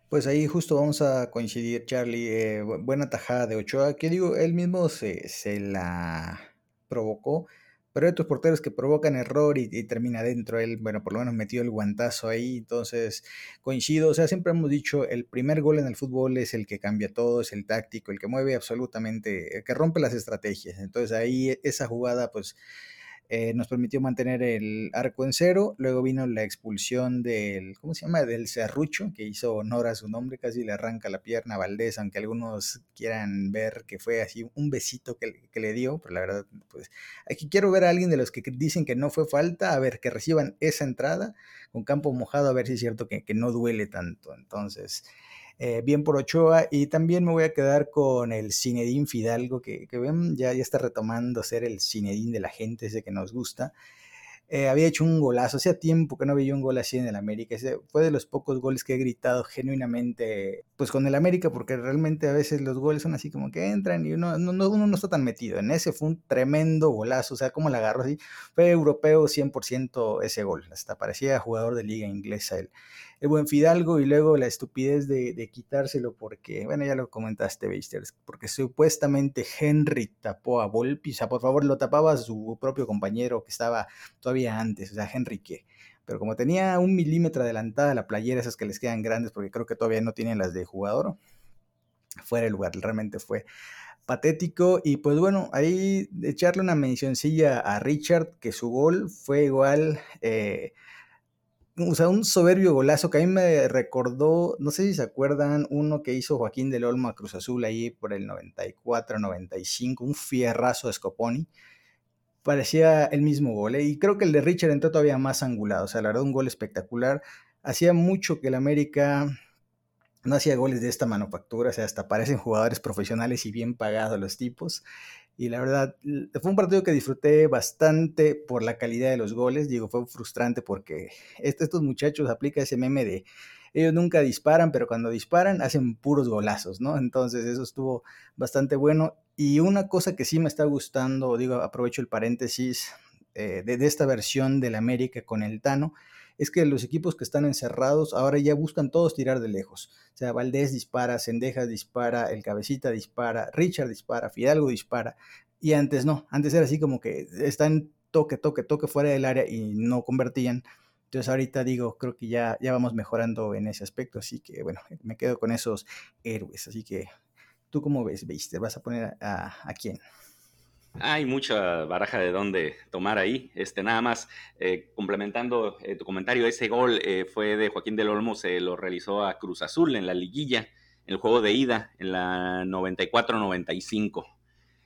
Pues ahí justo vamos a coincidir, Charlie. Eh, buena tajada de Ochoa, que digo, él mismo se, se la provocó pero otros porteros que provocan error y, termina dentro. Él, bueno, por lo menos metió el guantazo ahí, entonces coincido. O sea, siempre hemos dicho, el primer gol en el fútbol es el que cambia todo, es el táctico, el que mueve absolutamente, el que rompe las estrategias. Entonces ahí esa jugada, pues eh, nos permitió mantener el arco en cero. Luego vino la expulsión del, ¿cómo se llama? Del Cerrucho, que hizo honor a su nombre, casi le arranca la pierna a Valdés, aunque algunos quieran ver que fue así un besito que, le dio, pero la verdad, pues aquí quiero ver a alguien de los que dicen que no fue falta, a ver, que reciban esa entrada con campo mojado, a ver si es cierto que, que no duele tanto. Entonces, eh, bien por Ochoa. Y también me voy a quedar con el Cinedín Fidalgo, que, ven, ya, ya está retomando ser el Cinedín de la gente, ese que nos gusta. Eh, había hecho un golazo, hacía tiempo que no veía un gol así en el América, ese fue de los pocos goles que he gritado genuinamente, pues con el América, porque realmente a veces los goles son así como que entran y uno no, uno no está tan metido, en ese fue un tremendo golazo, o sea, como la agarró así, fue europeo 100% ese gol, hasta parecía jugador de liga inglesa él el buen Fidalgo y luego la estupidez de, quitárselo porque, bueno, ya lo comentaste, Beisters, porque supuestamente Henry tapó a Volpi, o sea, por favor, lo tapaba su propio compañero que estaba todavía antes, o sea, Henry. Pero como tenía un milímetro adelantada la playera, esas que les quedan grandes, porque creo que todavía no tienen las de jugador, fuera el lugar, realmente fue patético. Y pues bueno, ahí echarle una mencioncilla a Richard, que su gol fue igual. Eh, o sea, un soberbio golazo que a mí me recordó, no sé si se acuerdan, uno que hizo Joaquín del Olmo a Cruz Azul ahí por el 94, 95, un fierrazo de Scoponi. Parecía el mismo gol, ¿eh? y creo que el de Richard entró todavía más angulado, o sea, la verdad, un gol espectacular. Hacía mucho que el América no hacía goles de esta manufactura, o sea, hasta parecen jugadores profesionales y bien pagados los tipos. Y la verdad, fue un partido que disfruté bastante por la calidad de los goles. Digo, fue frustrante porque estos muchachos aplican ese meme de ellos nunca disparan, pero cuando disparan hacen puros golazos, ¿no? Entonces eso estuvo bastante bueno. Y una cosa que sí me está gustando, digo, aprovecho el paréntesis eh, de, de, esta versión del América con el Tano, es que los equipos que están encerrados ahora ya buscan todos tirar de lejos. O sea, Valdés dispara, Sendejas dispara, el Cabecita dispara, Richard dispara, Fidalgo dispara. Y antes no, antes era así como que están toque, toque, toque fuera del área y no convertían. Entonces ahorita digo, creo que ya, ya vamos mejorando en ese aspecto, así que bueno, me quedo con esos héroes. Así que, ¿tú cómo ves, ¿Te ¿Vas a poner a quién? Hay mucha baraja de dónde tomar ahí. Este, nada más, eh, complementando eh, tu comentario, ese gol eh, fue de Joaquín del Olmo, se lo realizó a Cruz Azul en la liguilla, en el juego de ida, en la 94-95,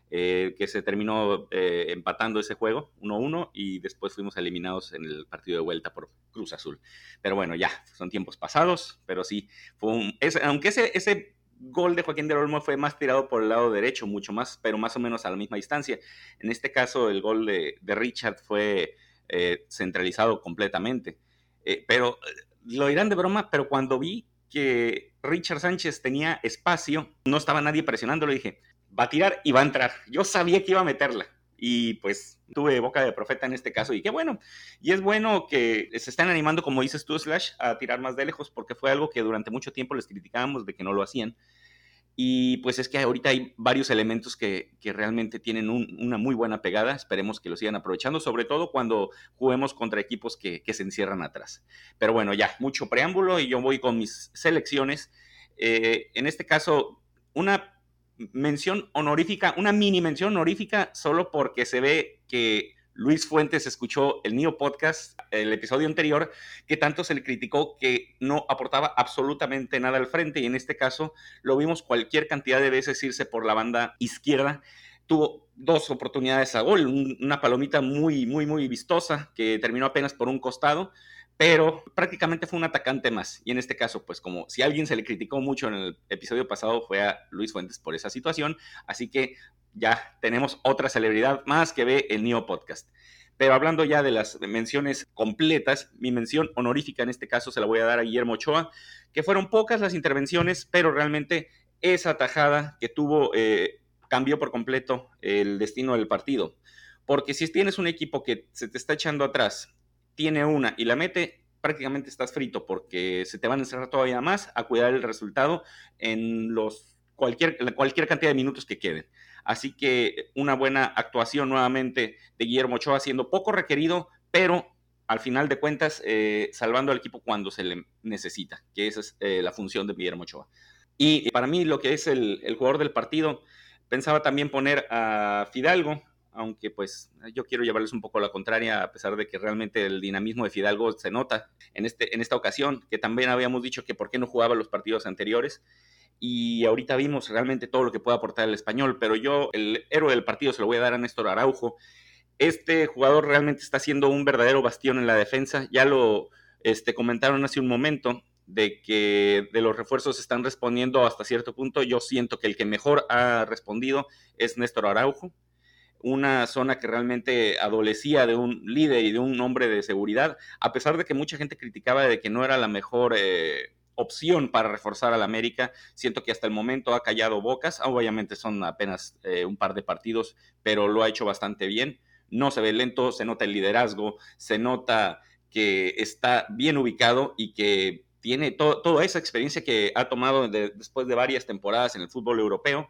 que se terminó empatando ese juego 1-1 y después fuimos eliminados en el partido de vuelta por Cruz Azul. Pero bueno, ya, son tiempos pasados, pero sí, fue un, aunque ese, ese gol de Joaquín del Olmo fue más tirado por el lado derecho, mucho más, pero más o menos a la misma distancia. En este caso, el gol de, Richard fue eh, centralizado completamente. Eh, pero eh, lo dirán de broma, pero cuando vi que Richard Sánchez tenía espacio, no estaba nadie presionándolo, dije, va a tirar y va a entrar. Yo sabía que iba a meterla y pues tuve boca de profeta en este caso y qué bueno. Y es bueno que se están animando, como dices tú, Slash, a tirar más de lejos porque fue algo que durante mucho tiempo les criticábamos de que no lo hacían. Y pues es que ahorita hay varios elementos que, realmente tienen una muy buena pegada. Esperemos que lo sigan aprovechando, sobre todo cuando juguemos contra equipos que, se encierran atrás. Pero bueno, ya, mucho preámbulo y yo voy con mis selecciones. Eh, en este caso, una mención honorífica, una mini mención honorífica, solo porque se ve que Luis Fuentes escuchó el Neo Podcast, el episodio anterior, que tanto se le criticó que no aportaba absolutamente nada al frente, y en este caso lo vimos cualquier cantidad de veces irse por la banda izquierda. Tuvo dos oportunidades a gol, una palomita muy, muy, muy vistosa que terminó apenas por un costado, pero prácticamente fue un atacante más. Y en este caso, pues como si alguien se le criticó mucho en el episodio pasado fue a Luis Fuentes por esa situación, así que ya tenemos otra celebridad más que ve el Neo Podcast. Pero hablando ya de las menciones completas, mi mención honorífica en este caso se la voy a dar a Guillermo Ochoa, que fueron pocas las intervenciones, pero realmente esa tajada que tuvo eh, cambió por completo el destino del partido. Porque si tienes un equipo que se te está echando atrás tiene una y la mete, prácticamente estás frito porque se te van a encerrar todavía más a cuidar el resultado en los cualquier, cualquier cantidad de minutos que queden. Así que una buena actuación nuevamente de Guillermo Ochoa, siendo poco requerido, pero al final de cuentas eh, salvando al equipo cuando se le necesita, que esa es eh, la función de Guillermo Ochoa. Y para mí lo que es el, el jugador del partido, pensaba también poner a Fidalgo, aunque pues yo quiero llevarles un poco la contraria, a pesar de que realmente el dinamismo de Fidalgo se nota en, este, en esta ocasión, que también habíamos dicho que por qué no jugaba los partidos anteriores. Y ahorita vimos realmente todo lo que puede aportar el español, pero yo el héroe del partido se lo voy a dar a Néstor Araujo. Este jugador realmente está siendo un verdadero bastión en la defensa. Ya lo este, comentaron hace un momento de que de los refuerzos están respondiendo hasta cierto punto. Yo siento que el que mejor ha respondido es Néstor Araujo, una zona que realmente adolecía de un líder y de un hombre de seguridad, a pesar de que mucha gente criticaba de que no era la mejor eh, opción para reforzar al América. Siento que hasta el momento ha callado bocas, obviamente son apenas eh, un par de partidos, pero lo ha hecho bastante bien. No se ve lento, se nota el liderazgo, se nota que está bien ubicado y que tiene toda esa experiencia que ha tomado después de varias temporadas en el fútbol europeo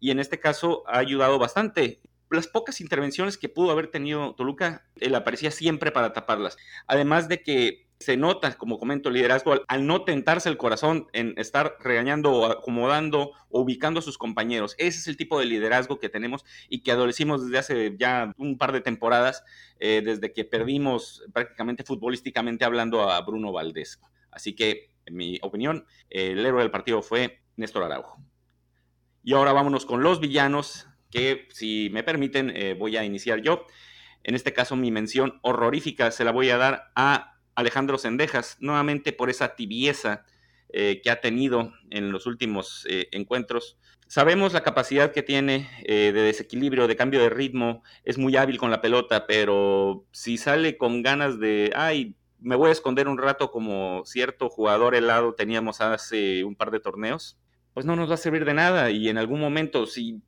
y en este caso ha ayudado bastante. Las pocas intervenciones que pudo haber tenido Toluca, él aparecía siempre para taparlas. Además de que se nota, como comento, el liderazgo al, no tentarse el corazón en estar regañando o acomodando o ubicando a sus compañeros. Ese es el tipo de liderazgo que tenemos y que adolecimos desde hace ya un par de temporadas, eh, desde que perdimos prácticamente futbolísticamente hablando a Bruno Valdés. Así que, en mi opinión, el héroe del partido fue Néstor Araujo. Y ahora vámonos con los villanos, que si me permiten, eh, voy a iniciar yo. En este caso, mi mención horrorífica se la voy a dar a Alejandro Sendejas, nuevamente por esa tibieza eh, que ha tenido en los últimos eh, encuentros. Sabemos la capacidad que tiene de desequilibrio, de cambio de ritmo, es muy hábil con la pelota, pero si sale con ganas de, ay, me voy a esconder un rato como cierto jugador helado teníamos hace un par de torneos, pues no nos va a servir de nada. Y en algún momento, si,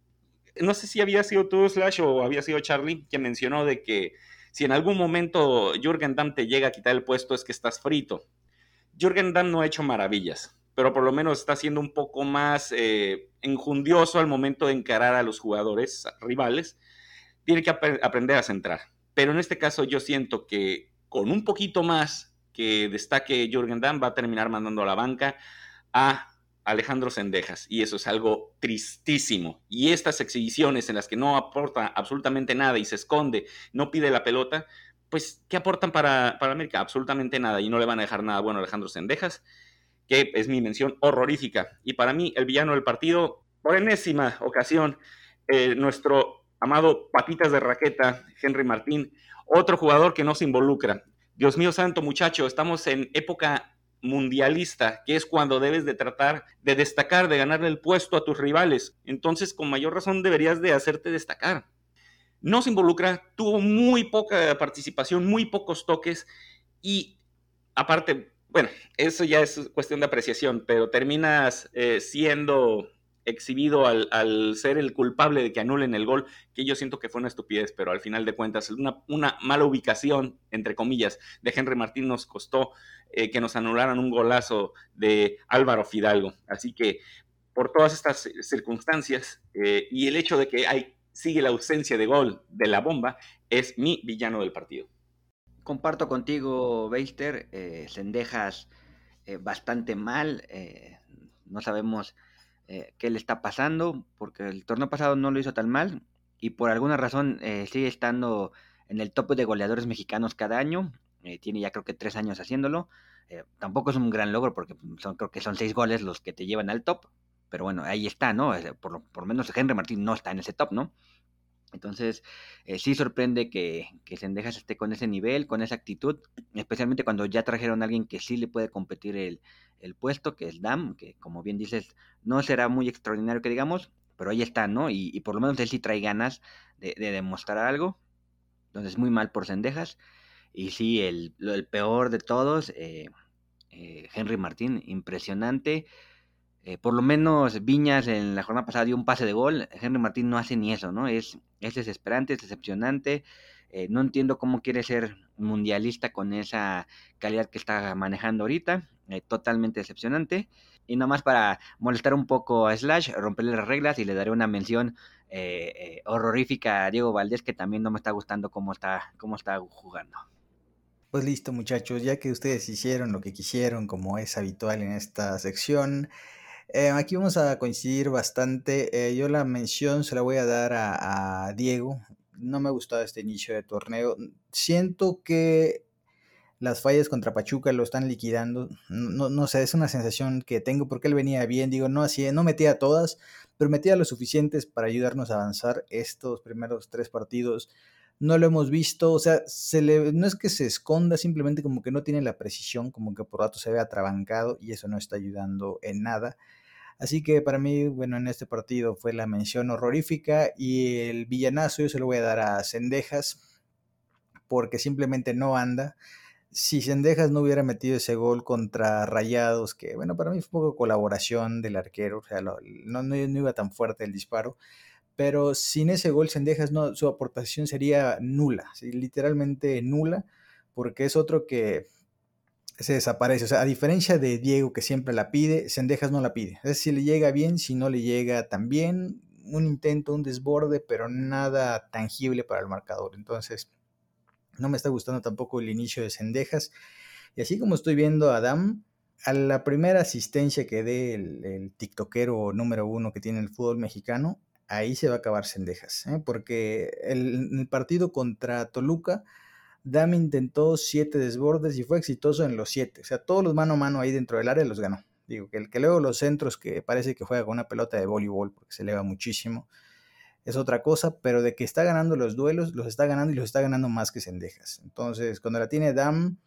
no sé si había sido tú, Slash, o había sido Charlie, que mencionó de que si en algún momento Jürgen Damm te llega a quitar el puesto es que estás frito. Jürgen Damm no ha hecho maravillas, pero por lo menos está siendo un poco más eh, enjundioso al momento de encarar a los jugadores rivales. Tiene que aprender a centrar. Pero en este caso yo siento que con un poquito más que destaque Jürgen Damm, va a terminar mandando a la banca a Alejandro Sendejas. Y eso es algo tristísimo. Y estas exhibiciones en las que no aporta absolutamente nada y se esconde, no pide la pelota, pues, ¿qué aportan para, para América? Absolutamente nada. Y no le van a dejar nada bueno a Alejandro Sendejas, que es mi mención horrorífica. Y para mí, el villano del partido, por enésima ocasión, eh, nuestro amado patitas de raqueta, Henry Martín, otro jugador que no se involucra. Dios mío santo, muchacho, estamos en época mundialista, que es cuando debes de tratar de destacar, de ganarle el puesto a tus rivales. Entonces, con mayor razón deberías de hacerte destacar. No se involucra, tuvo muy poca participación, muy pocos toques y aparte, bueno, eso ya es cuestión de apreciación, pero terminas eh, siendo exhibido al, ser el culpable de que anulen el gol, que yo siento que fue una estupidez, pero al final de cuentas una, una mala ubicación, entre comillas, de Henry Martín nos costó eh, que nos anularan un golazo de Álvaro Fidalgo. Así que por todas estas circunstancias eh, y el hecho de que hay, sigue la ausencia de gol de la bomba, es mi villano del partido. Comparto contigo, Beister, eh, Sendejas bastante mal, no sabemos eh, qué le está pasando, porque el torneo pasado no lo hizo tan mal y por alguna razón eh, sigue estando en el top de goleadores mexicanos cada año. Eh, tiene ya creo que tres años haciéndolo. tampoco es un gran logro porque son, creo que son seis goles los que te llevan al top. Pero bueno, ahí está, ¿no? Por lo, por menos Henry Martín no está en ese top, ¿no? Entonces, sí sorprende que, que Sendejas esté con ese nivel, con esa actitud, especialmente cuando ya trajeron a alguien que sí le puede competir el, el puesto, que es Dam, que como bien dices, no será muy extraordinario que digamos, pero ahí está, ¿no? Y, por lo menos él sí trae ganas de, demostrar algo. Entonces, muy mal por Cendejas. Y sí, el, el peor de todos, eh, eh, Henry Martín, impresionante. Eh, por lo menos Viñas en la jornada pasada dio un pase de gol. Henry Martín no hace ni eso, ¿no? Es, es desesperante, es decepcionante. no entiendo cómo quiere ser mundialista con esa calidad que está manejando ahorita. Eh, totalmente decepcionante. Y nada más para molestar un poco a Slash, romperle las reglas y le daré una mención eh, eh, horrorífica a Diego Valdés, que también no me está gustando cómo está, cómo está jugando. Pues listo muchachos, ya que ustedes hicieron lo que quisieron, como es habitual en esta sección, aquí vamos a coincidir bastante. yo la mención se la voy a dar a, Diego, no me ha gustado este inicio de torneo. Siento que las fallas contra Pachuca lo están liquidando. No, no sé, es una sensación que tengo porque él venía bien. Digo, no hacía, no metía todas, pero metía lo suficientes para ayudarnos a avanzar estos primeros tres partidos. No lo hemos visto, o sea, se le, no es que se esconda, simplemente como que no tiene la precisión, como que por rato se ve atrabancado y eso no está ayudando en nada. Así que para mí, bueno, en este partido fue la mención horrorífica y el villanazo yo se lo voy a dar a Cendejas porque simplemente no anda. Si Cendejas no hubiera metido ese gol contra Rayados, que bueno, para mí fue un poco colaboración del arquero, o sea, no, no, iba tan fuerte el disparo, pero sin ese gol Cendejas no, su aportación sería nula, literalmente nula, porque es otro que se desaparece. O sea, a diferencia de Diego que siempre la pide, Sendejas no la pide. Es si le llega bien, si no le llega tan bien, un intento, un desborde, pero nada tangible para el marcador. Entonces, no me está gustando tampoco el inicio de Sendejas. Y así como estoy viendo a Adam, a la primera asistencia que dé el, tiktokero número uno que tiene el fútbol mexicano, ahí se va a acabar Sendejas. ¿eh? Porque el, el partido contra Toluca Dam intentó siete desbordes y fue exitoso en los siete. O sea, todos los mano a mano ahí dentro del área los ganó. Digo, que el que luego los centros que parece que juega con una pelota de voleibol porque se eleva muchísimo, es otra cosa, pero de que está ganando los duelos, los está ganando y los está ganando más que Sendejas. Entonces, cuando la tiene Dam,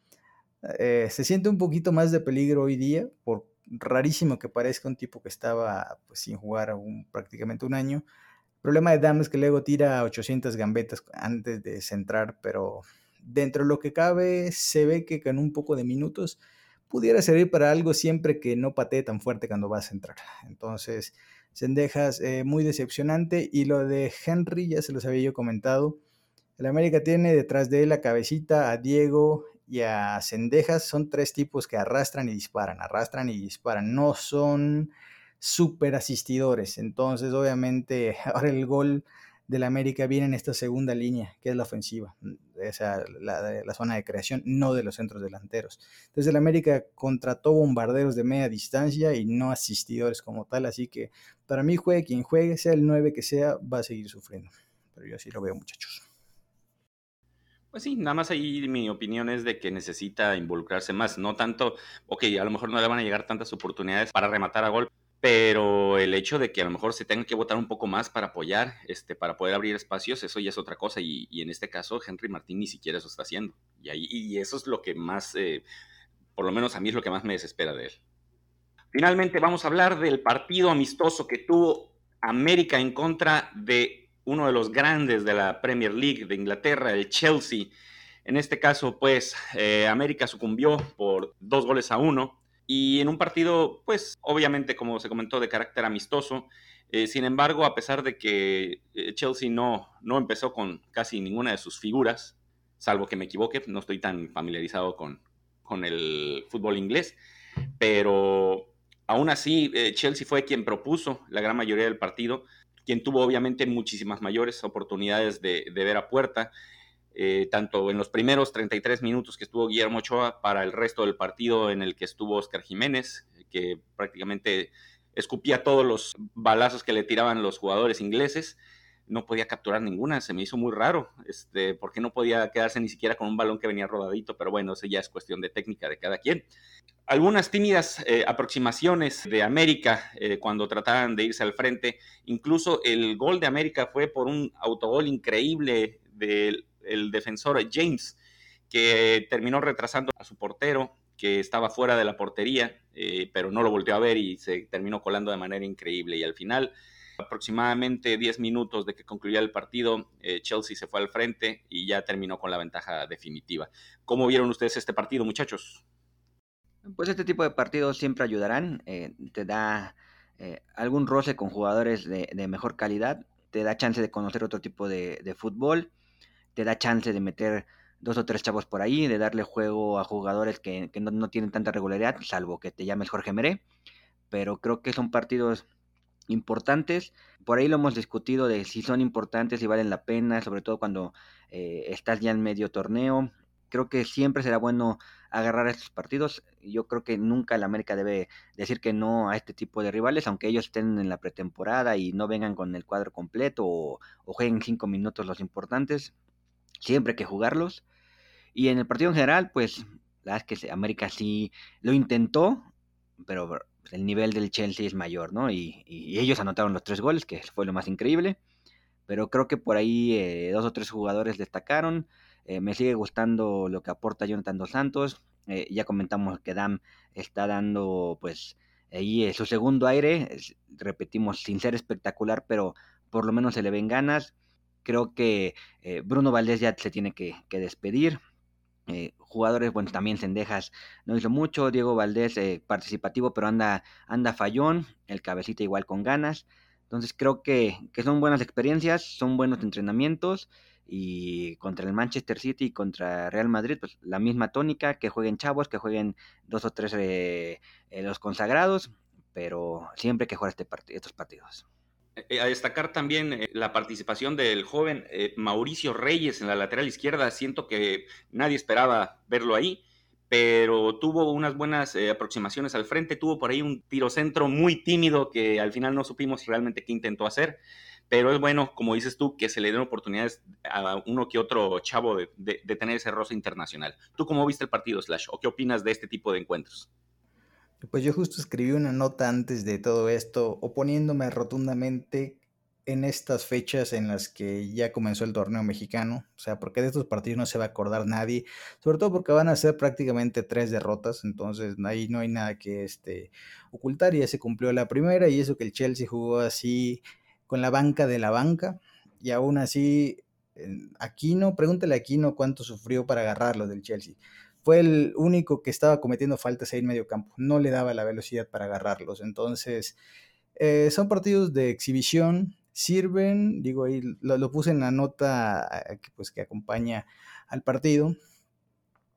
eh, se siente un poquito más de peligro hoy día, por rarísimo que parezca un tipo que estaba pues, sin jugar prácticamente un año. El problema de Dam es que luego tira 800 gambetas antes de centrar, pero dentro de lo que cabe, se ve que con un poco de minutos pudiera servir para algo siempre que no patee tan fuerte cuando vas a entrar. Entonces, Sendejas eh, muy decepcionante. Y lo de Henry, ya se los había yo comentado. El América tiene detrás de él la cabecita a Diego y a Sendejas. Son tres tipos que arrastran y disparan, arrastran y disparan. No son súper asistidores. Entonces, obviamente, ahora el gol del América viene en esta segunda línea, que es la ofensiva, mm, esa, la, la, zona de creación, no de los centros delanteros. Entonces el América contrató bombarderos de media distancia y no asistidores como tal, así que para mí juegue quien juegue, sea el 9 que sea, va a seguir sufriendo. Pero yo así lo veo muchachos. Pues sí, nada más ahí mi opinión es de que necesita involucrarse más, no tanto, ok, a lo mejor no le van a llegar tantas oportunidades para rematar a gol, pero el hecho de que a lo mejor se tenga que votar un poco más para apoyar, este, para poder abrir espacios, eso ya es otra cosa. Y, en este caso, Henry Martín ni siquiera eso está haciendo. Y, ahí, y eso es lo que más, eh, por lo menos a mí es lo que más me desespera de él. Finalmente, vamos a hablar del partido amistoso que tuvo América en contra de uno de los grandes de la Premier League de Inglaterra, el Chelsea. En este caso, pues, eh, América sucumbió por dos goles a uno y en un partido, pues obviamente, como se comentó, de carácter amistoso. Eh, sin embargo, a pesar de que eh, Chelsea no, no empezó con casi ninguna de sus figuras, salvo que me equivoque, no estoy tan familiarizado con, con el fútbol inglés, pero aún así eh, Chelsea fue quien propuso la gran mayoría del partido, quien tuvo obviamente muchísimas mayores oportunidades de, de ver a puerta. Eh, tanto en los primeros 33 minutos que estuvo Guillermo Ochoa para el resto del partido en el que estuvo Oscar Jiménez, que prácticamente escupía todos los balazos que le tiraban los jugadores ingleses. No podía capturar ninguna, se me hizo muy raro, este, porque no podía quedarse ni siquiera con un balón que venía rodadito, pero bueno, eso ya es cuestión de técnica de cada quien. Algunas tímidas eh, aproximaciones de América eh, cuando trataban de irse al frente, incluso el gol de América fue por un autogol increíble del el defensor James, que terminó retrasando a su portero, que estaba fuera de la portería, eh, pero no lo volteó a ver y se terminó colando de manera increíble. Y al final, aproximadamente 10 minutos de que concluía el partido, eh, Chelsea se fue al frente y ya terminó con la ventaja definitiva. ¿Cómo vieron ustedes este partido, muchachos? Pues este tipo de partidos siempre ayudarán, eh, te da algún roce con jugadores de, mejor calidad, te da chance de conocer otro tipo de fútbol te da chance de meter dos o tres chavos por ahí, de darle juego a jugadores que, no, tienen tanta regularidad, salvo que te llames Jorge Meré. Pero creo que son partidos importantes. Por ahí lo hemos discutido de si son importantes, si valen la pena, sobre todo cuando eh, estás ya en medio torneo. creo que siempre será bueno agarrar estos partidos. Yo creo que nunca el América debe decir que no a este tipo de rivales, aunque ellos estén en la pretemporada y no vengan con el cuadro completo o, jueguen cinco minutos los importantes. Siempre hay que jugarlos. Y en el partido en general, pues la verdad es que América sí lo intentó, pero el nivel del Chelsea es mayor, ¿no? Y, ellos anotaron los tres goles, que fue lo más increíble. Pero creo que por ahí eh, dos o tres jugadores destacaron. Eh, me sigue gustando lo que aporta Jonathan Dos Santos. Eh, ya comentamos que Dam está dando, pues, ahí eh, su segundo aire. repetimos, sin ser espectacular, pero por lo menos se le ven ganas. Creo que Bruno Valdés ya se tiene que, despedir. jugadores, bueno, también Sendejas no hizo mucho. Diego Valdés participativo, pero anda, anda fallón. El cabecita igual con ganas. Entonces creo que, que son buenas experiencias, son buenos entrenamientos y contra el Manchester City y contra Real Madrid, pues la misma tónica, que jueguen chavos, que jueguen dos o tres eh, eh, los consagrados, pero siempre hay que jugar este estos partidos. Eh, a destacar también la participación del joven Mauricio Reyes en la lateral izquierda. Siento que nadie esperaba verlo ahí, pero tuvo unas buenas aproximaciones al frente. Tuvo por ahí un tiro centro muy tímido que al final no supimos realmente qué intentó hacer pero es bueno, como dices tú, que se le den oportunidades a uno que otro chavo de, tener ese rosa internacional. ¿Tú cómo viste el partido, Slash? ¿O qué opinas de este tipo de encuentros? Pues yo justo escribí una nota antes de todo esto, oponiéndome rotundamente en estas fechas en las que ya comenzó el torneo mexicano, o sea, porque de estos partidos no se va a acordar nadie, sobre todo porque van a ser prácticamente tres derrotas, entonces ahí no hay nada que este, ocultar, ya se cumplió la primera, y eso que el Chelsea jugó así con la banca de la banca y aún así Aquino, pregúntale a Aquino cuánto sufrió para agarrarlo del Chelsea. Fue el único que estaba cometiendo faltas ahí en medio campo, no le daba la velocidad para agarrarlos. Entonces, eh, son partidos de exhibición, sirven, digo ahí, lo, puse en la nota pues, que acompaña al partido,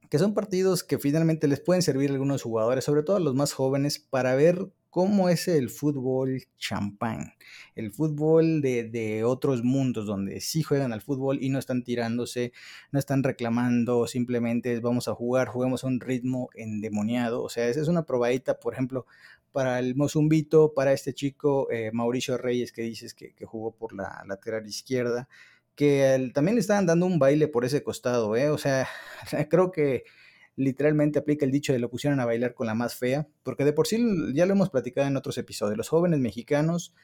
que son partidos que finalmente les pueden servir a algunos jugadores, sobre todo a los más jóvenes, para ver cómo es el fútbol champán, el fútbol de, otros mundos donde sí juegan al fútbol y no están tirándose, no están reclamando, simplemente vamos a jugar, juguemos a un ritmo endemoniado. O sea, esa es una probadita, por ejemplo, para el Mozumbito, para este chico eh, Mauricio Reyes que dices que, jugó por la lateral izquierda, que también le estaban dando un baile por ese costado, ¿eh? O sea, creo que literalmente aplica el dicho de lo pusieron a bailar con la más fea, porque de por sí ya lo hemos platicado en otros episodios, los jóvenes mexicanos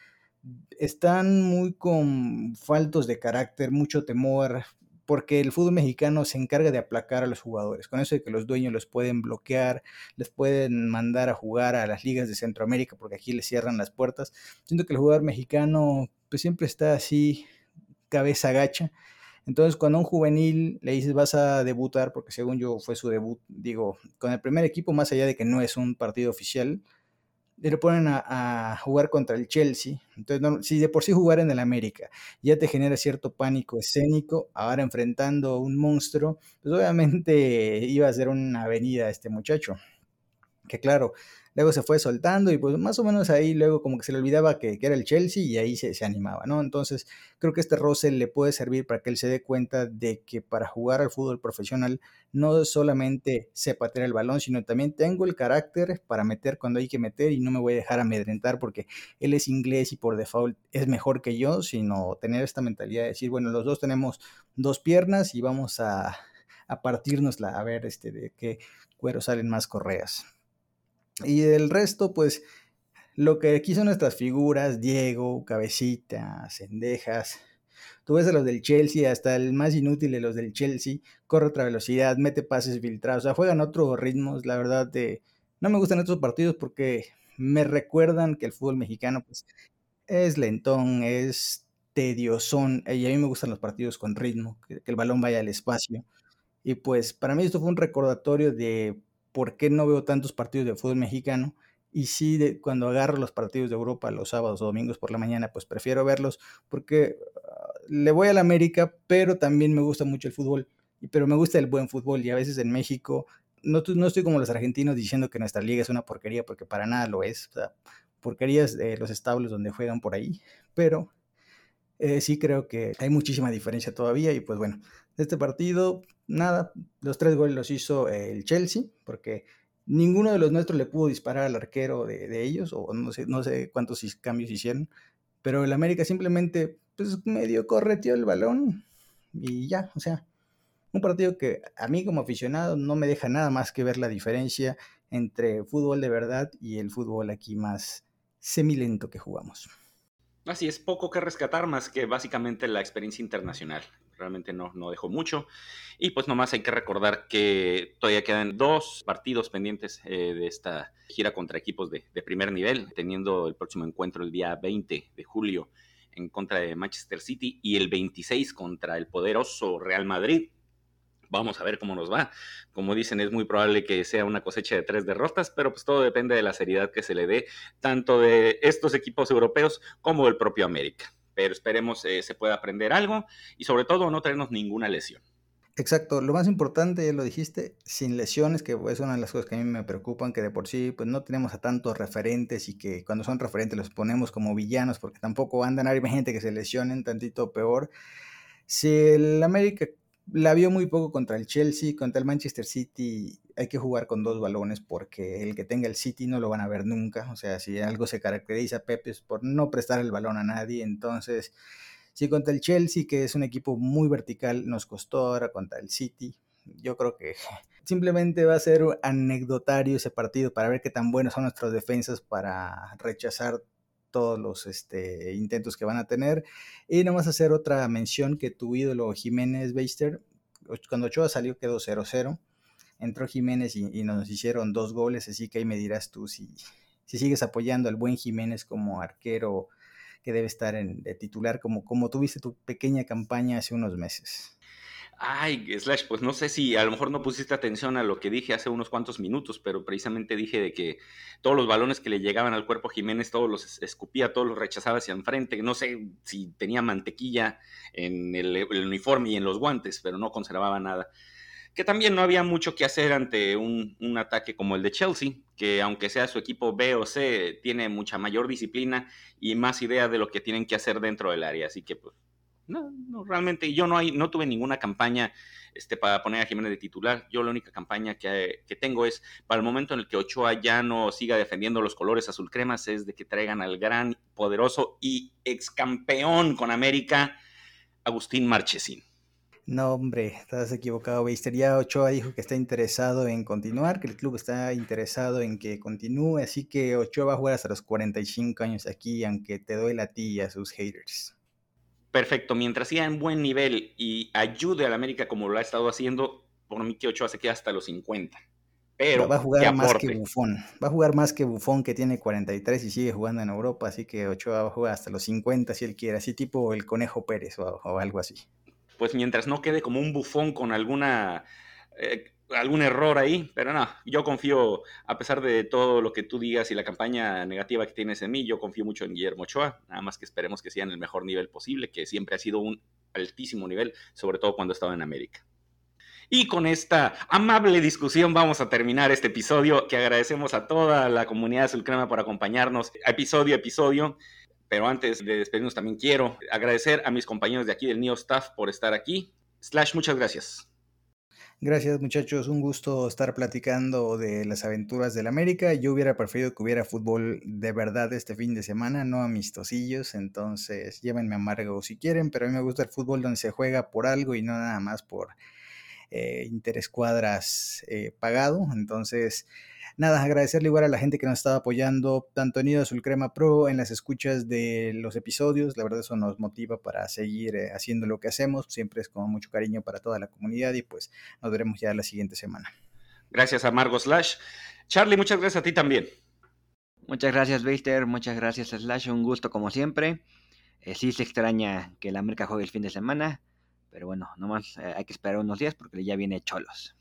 están muy con faltos de carácter, mucho temor, porque el fútbol mexicano se encarga de aplacar a los jugadores, con eso de que los dueños los pueden bloquear, les pueden mandar a jugar a las ligas de Centroamérica, porque aquí les cierran las puertas. Siento que el jugador mexicano pues siempre está así, cabeza gacha, entonces, cuando a un juvenil le dices vas a debutar, porque según yo fue su debut, digo, con el primer equipo, más allá de que no es un partido oficial, le ponen a, jugar contra el Chelsea. Entonces, si de por sí jugar en el América ya te genera cierto pánico escénico, ahora enfrentando a un monstruo, pues obviamente iba a ser una avenida este muchacho. Que claro, luego se fue soltando y pues más o menos ahí luego como que se le olvidaba que, era el Chelsea y ahí se, animaba, ¿no? Entonces creo que este roce le puede servir para que él se dé cuenta de que para jugar al fútbol profesional no solamente sé patear el balón, sino también tengo el carácter para meter cuando hay que meter y no me voy a dejar amedrentar porque él es inglés y por default es mejor que yo, sino tener esta mentalidad de decir, bueno, los dos tenemos dos piernas y vamos a, a partirnosla a ver este, de qué cuero salen más correas. Y del resto, pues lo que aquí son nuestras figuras, Diego, Cabecita, Cendejas. Tú ves a los del Chelsea, hasta el más inútil de los del Chelsea, corre otra velocidad, mete pases filtrados, o sea, juegan otros ritmos, la verdad, de... no me gustan estos partidos porque me recuerdan que el fútbol mexicano pues, es lentón, es tediosón, y a mí me gustan los partidos con ritmo, que el balón vaya al espacio. Y pues para mí esto fue un recordatorio de por qué no veo tantos partidos de fútbol mexicano. Y sí, cuando agarro los partidos de Europa los sábados o domingos por la mañana, pues prefiero verlos porque ah, le voy a la América, pero también me gusta mucho el fútbol. Pero me gusta el buen fútbol y a veces en México, no, no estoy como los argentinos diciendo que nuestra liga es una porquería, porque para nada lo es. O sea, porquerías de los establos donde juegan por ahí. Pero Eh, sí creo que hay muchísima diferencia todavía y pues bueno, este partido, nada, los tres goles los hizo el Chelsea, porque ninguno de los nuestros le pudo disparar al arquero de, ellos, o no sé, cuántos cambios hicieron, pero el América simplemente pues medio correteó el balón y ya, o sea, un partido que a mí como aficionado no me deja nada más que ver la diferencia entre fútbol de verdad y el fútbol aquí más semilento que jugamos. Así es, poco que rescatar más que básicamente la experiencia internacional. Realmente no, no dejó mucho. Y pues nomás hay que recordar que todavía quedan dos partidos pendientes eh, de esta gira contra equipos de, de, primer nivel, teniendo el próximo encuentro el día 20 de julio en contra de Manchester City y el 26 contra el poderoso Real Madrid. Vamos a ver cómo nos va. Como dicen, es muy probable que sea una cosecha de tres derrotas, pero pues todo depende de la seriedad que se le dé tanto de estos equipos europeos como del propio América. Pero esperemos eh, se pueda aprender algo y sobre todo no tenernos ninguna lesión. Exacto, lo más importante, ya lo dijiste, sin lesiones, que es una de las cosas que a mí me preocupan, que de por sí pues no tenemos a tantos referentes y que cuando son referentes los ponemos como villanos, porque tampoco andan a gente que se lesionen, tantito peor. Si el América la vio muy poco contra el Chelsea, contra el Manchester City hay que jugar con dos balones porque el que tenga el City no lo van a ver nunca. O sea, si algo se caracteriza a Pepe es por no prestar el balón a nadie. Entonces, si contra el Chelsea, que es un equipo muy vertical, nos costó ahora contra el City, yo creo que simplemente va a ser anecdotario ese partido para ver qué tan buenos son nuestras defensas para rechazar todos los este, intentos que van a tener. Y nomás hacer otra mención que tu ídolo Jiménez Beister, cuando Ochoa salió quedó 0-0. Entró Jiménez y, nos hicieron dos goles, así que ahí me dirás tú si, si sigues apoyando al buen Jiménez como arquero que debe estar en, de titular, como, como tuviste tu pequeña campaña hace unos meses. Ay, Slash, pues no sé si a lo mejor no pusiste atención a lo que dije hace unos cuantos minutos, pero precisamente dije de que todos los balones que le llegaban al cuerpo Jiménez, todos los escupía, todos los rechazaba hacia enfrente. No sé si tenía mantequilla en el, uniforme y en los guantes, pero no conservaba nada. Que también no había mucho que hacer ante un, un ataque como el de Chelsea, que aunque sea su equipo B o C, tiene mucha mayor disciplina y más idea de lo que tienen que hacer dentro del área. Así que pues no, no, realmente yo no, hay, no tuve ninguna campaña este, para poner a Jiménez de titular. Yo la única campaña que, tengo es para el momento en el que Ochoa ya no siga defendiendo los colores azul cremas, es de que traigan al gran, poderoso y ex campeón con América, Agustín Marchesín. No, hombre, estás equivocado, Beister. Ya Ochoa dijo que está interesado en continuar, que el club está interesado en que continúe, así que Ochoa va a jugar hasta los 45 años aquí, aunque te doy la tía a sus haters perfecto, mientras siga en buen nivel y ayude al América como lo ha estado haciendo, por mí que Ochoa se queda hasta los 50. Pero va a jugar más que Bufón. Va a jugar más que Bufón que tiene 43 y sigue jugando en Europa, así que Ochoa va a jugar hasta los 50 si él quiere, así tipo el Conejo Pérez o, algo así. Pues mientras no quede como un bufón con alguna eh, algún error ahí, pero no, yo confío, a pesar de todo lo que tú digas y la campaña negativa que tienes en mí, yo confío mucho en Guillermo Ochoa, nada más que esperemos que sea en el mejor nivel posible, que siempre ha sido un altísimo nivel, sobre todo cuando estaba en América. Y con esta amable discusión vamos a terminar este episodio, que agradecemos a toda la comunidad de Sulcrema por acompañarnos episodio a episodio. Pero antes de despedirnos también quiero agradecer a mis compañeros de aquí del Neo Staff por estar aquí. Slash, muchas gracias. Gracias muchachos, un gusto estar platicando de las aventuras del América. Yo hubiera preferido que hubiera fútbol de verdad este fin de semana, no amistosillos, entonces llévenme amargo si quieren, pero a mí me gusta el fútbol donde se juega por algo y no nada más por eh, interescuadras eh, pagado. Entonces, nada, agradecerle igual a la gente que nos estaba apoyando, tanto en Nido Azul Crema Pro, en las escuchas de los episodios. La verdad, eso nos motiva para seguir eh, haciendo lo que hacemos. Siempre es con mucho cariño para toda la comunidad y pues nos veremos ya la siguiente semana. Gracias a Margo Slash. Charlie, muchas gracias a ti también. Muchas gracias, Beister. Muchas gracias, Slash. Un gusto como siempre. Eh, sí se extraña que la América juegue el fin de semana, pero bueno, nomás eh, hay que esperar unos días porque ya viene Cholos.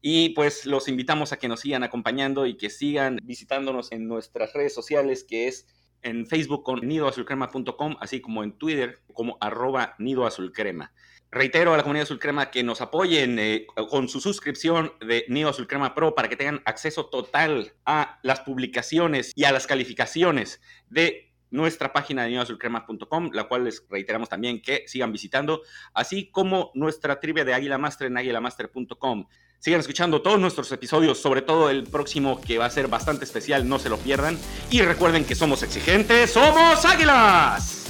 Y pues los invitamos a que nos sigan acompañando y que sigan visitándonos en nuestras redes sociales, que es en Facebook con nidoazulcrema.com, así como en Twitter como arroba nidoazulcrema. Reitero a la comunidad Azulcrema que nos apoyen eh, con su suscripción de Nido Azulcrema Pro para que tengan acceso total a las publicaciones y a las calificaciones de nuestra página de nidoazulcrema.com, la cual les reiteramos también que sigan visitando, así como nuestra trivia de Águila Master en águilamaster.com. Sigan escuchando todos nuestros episodios, sobre todo el próximo que va a ser bastante especial, no se lo pierdan. Y recuerden que somos exigentes, somos águilas.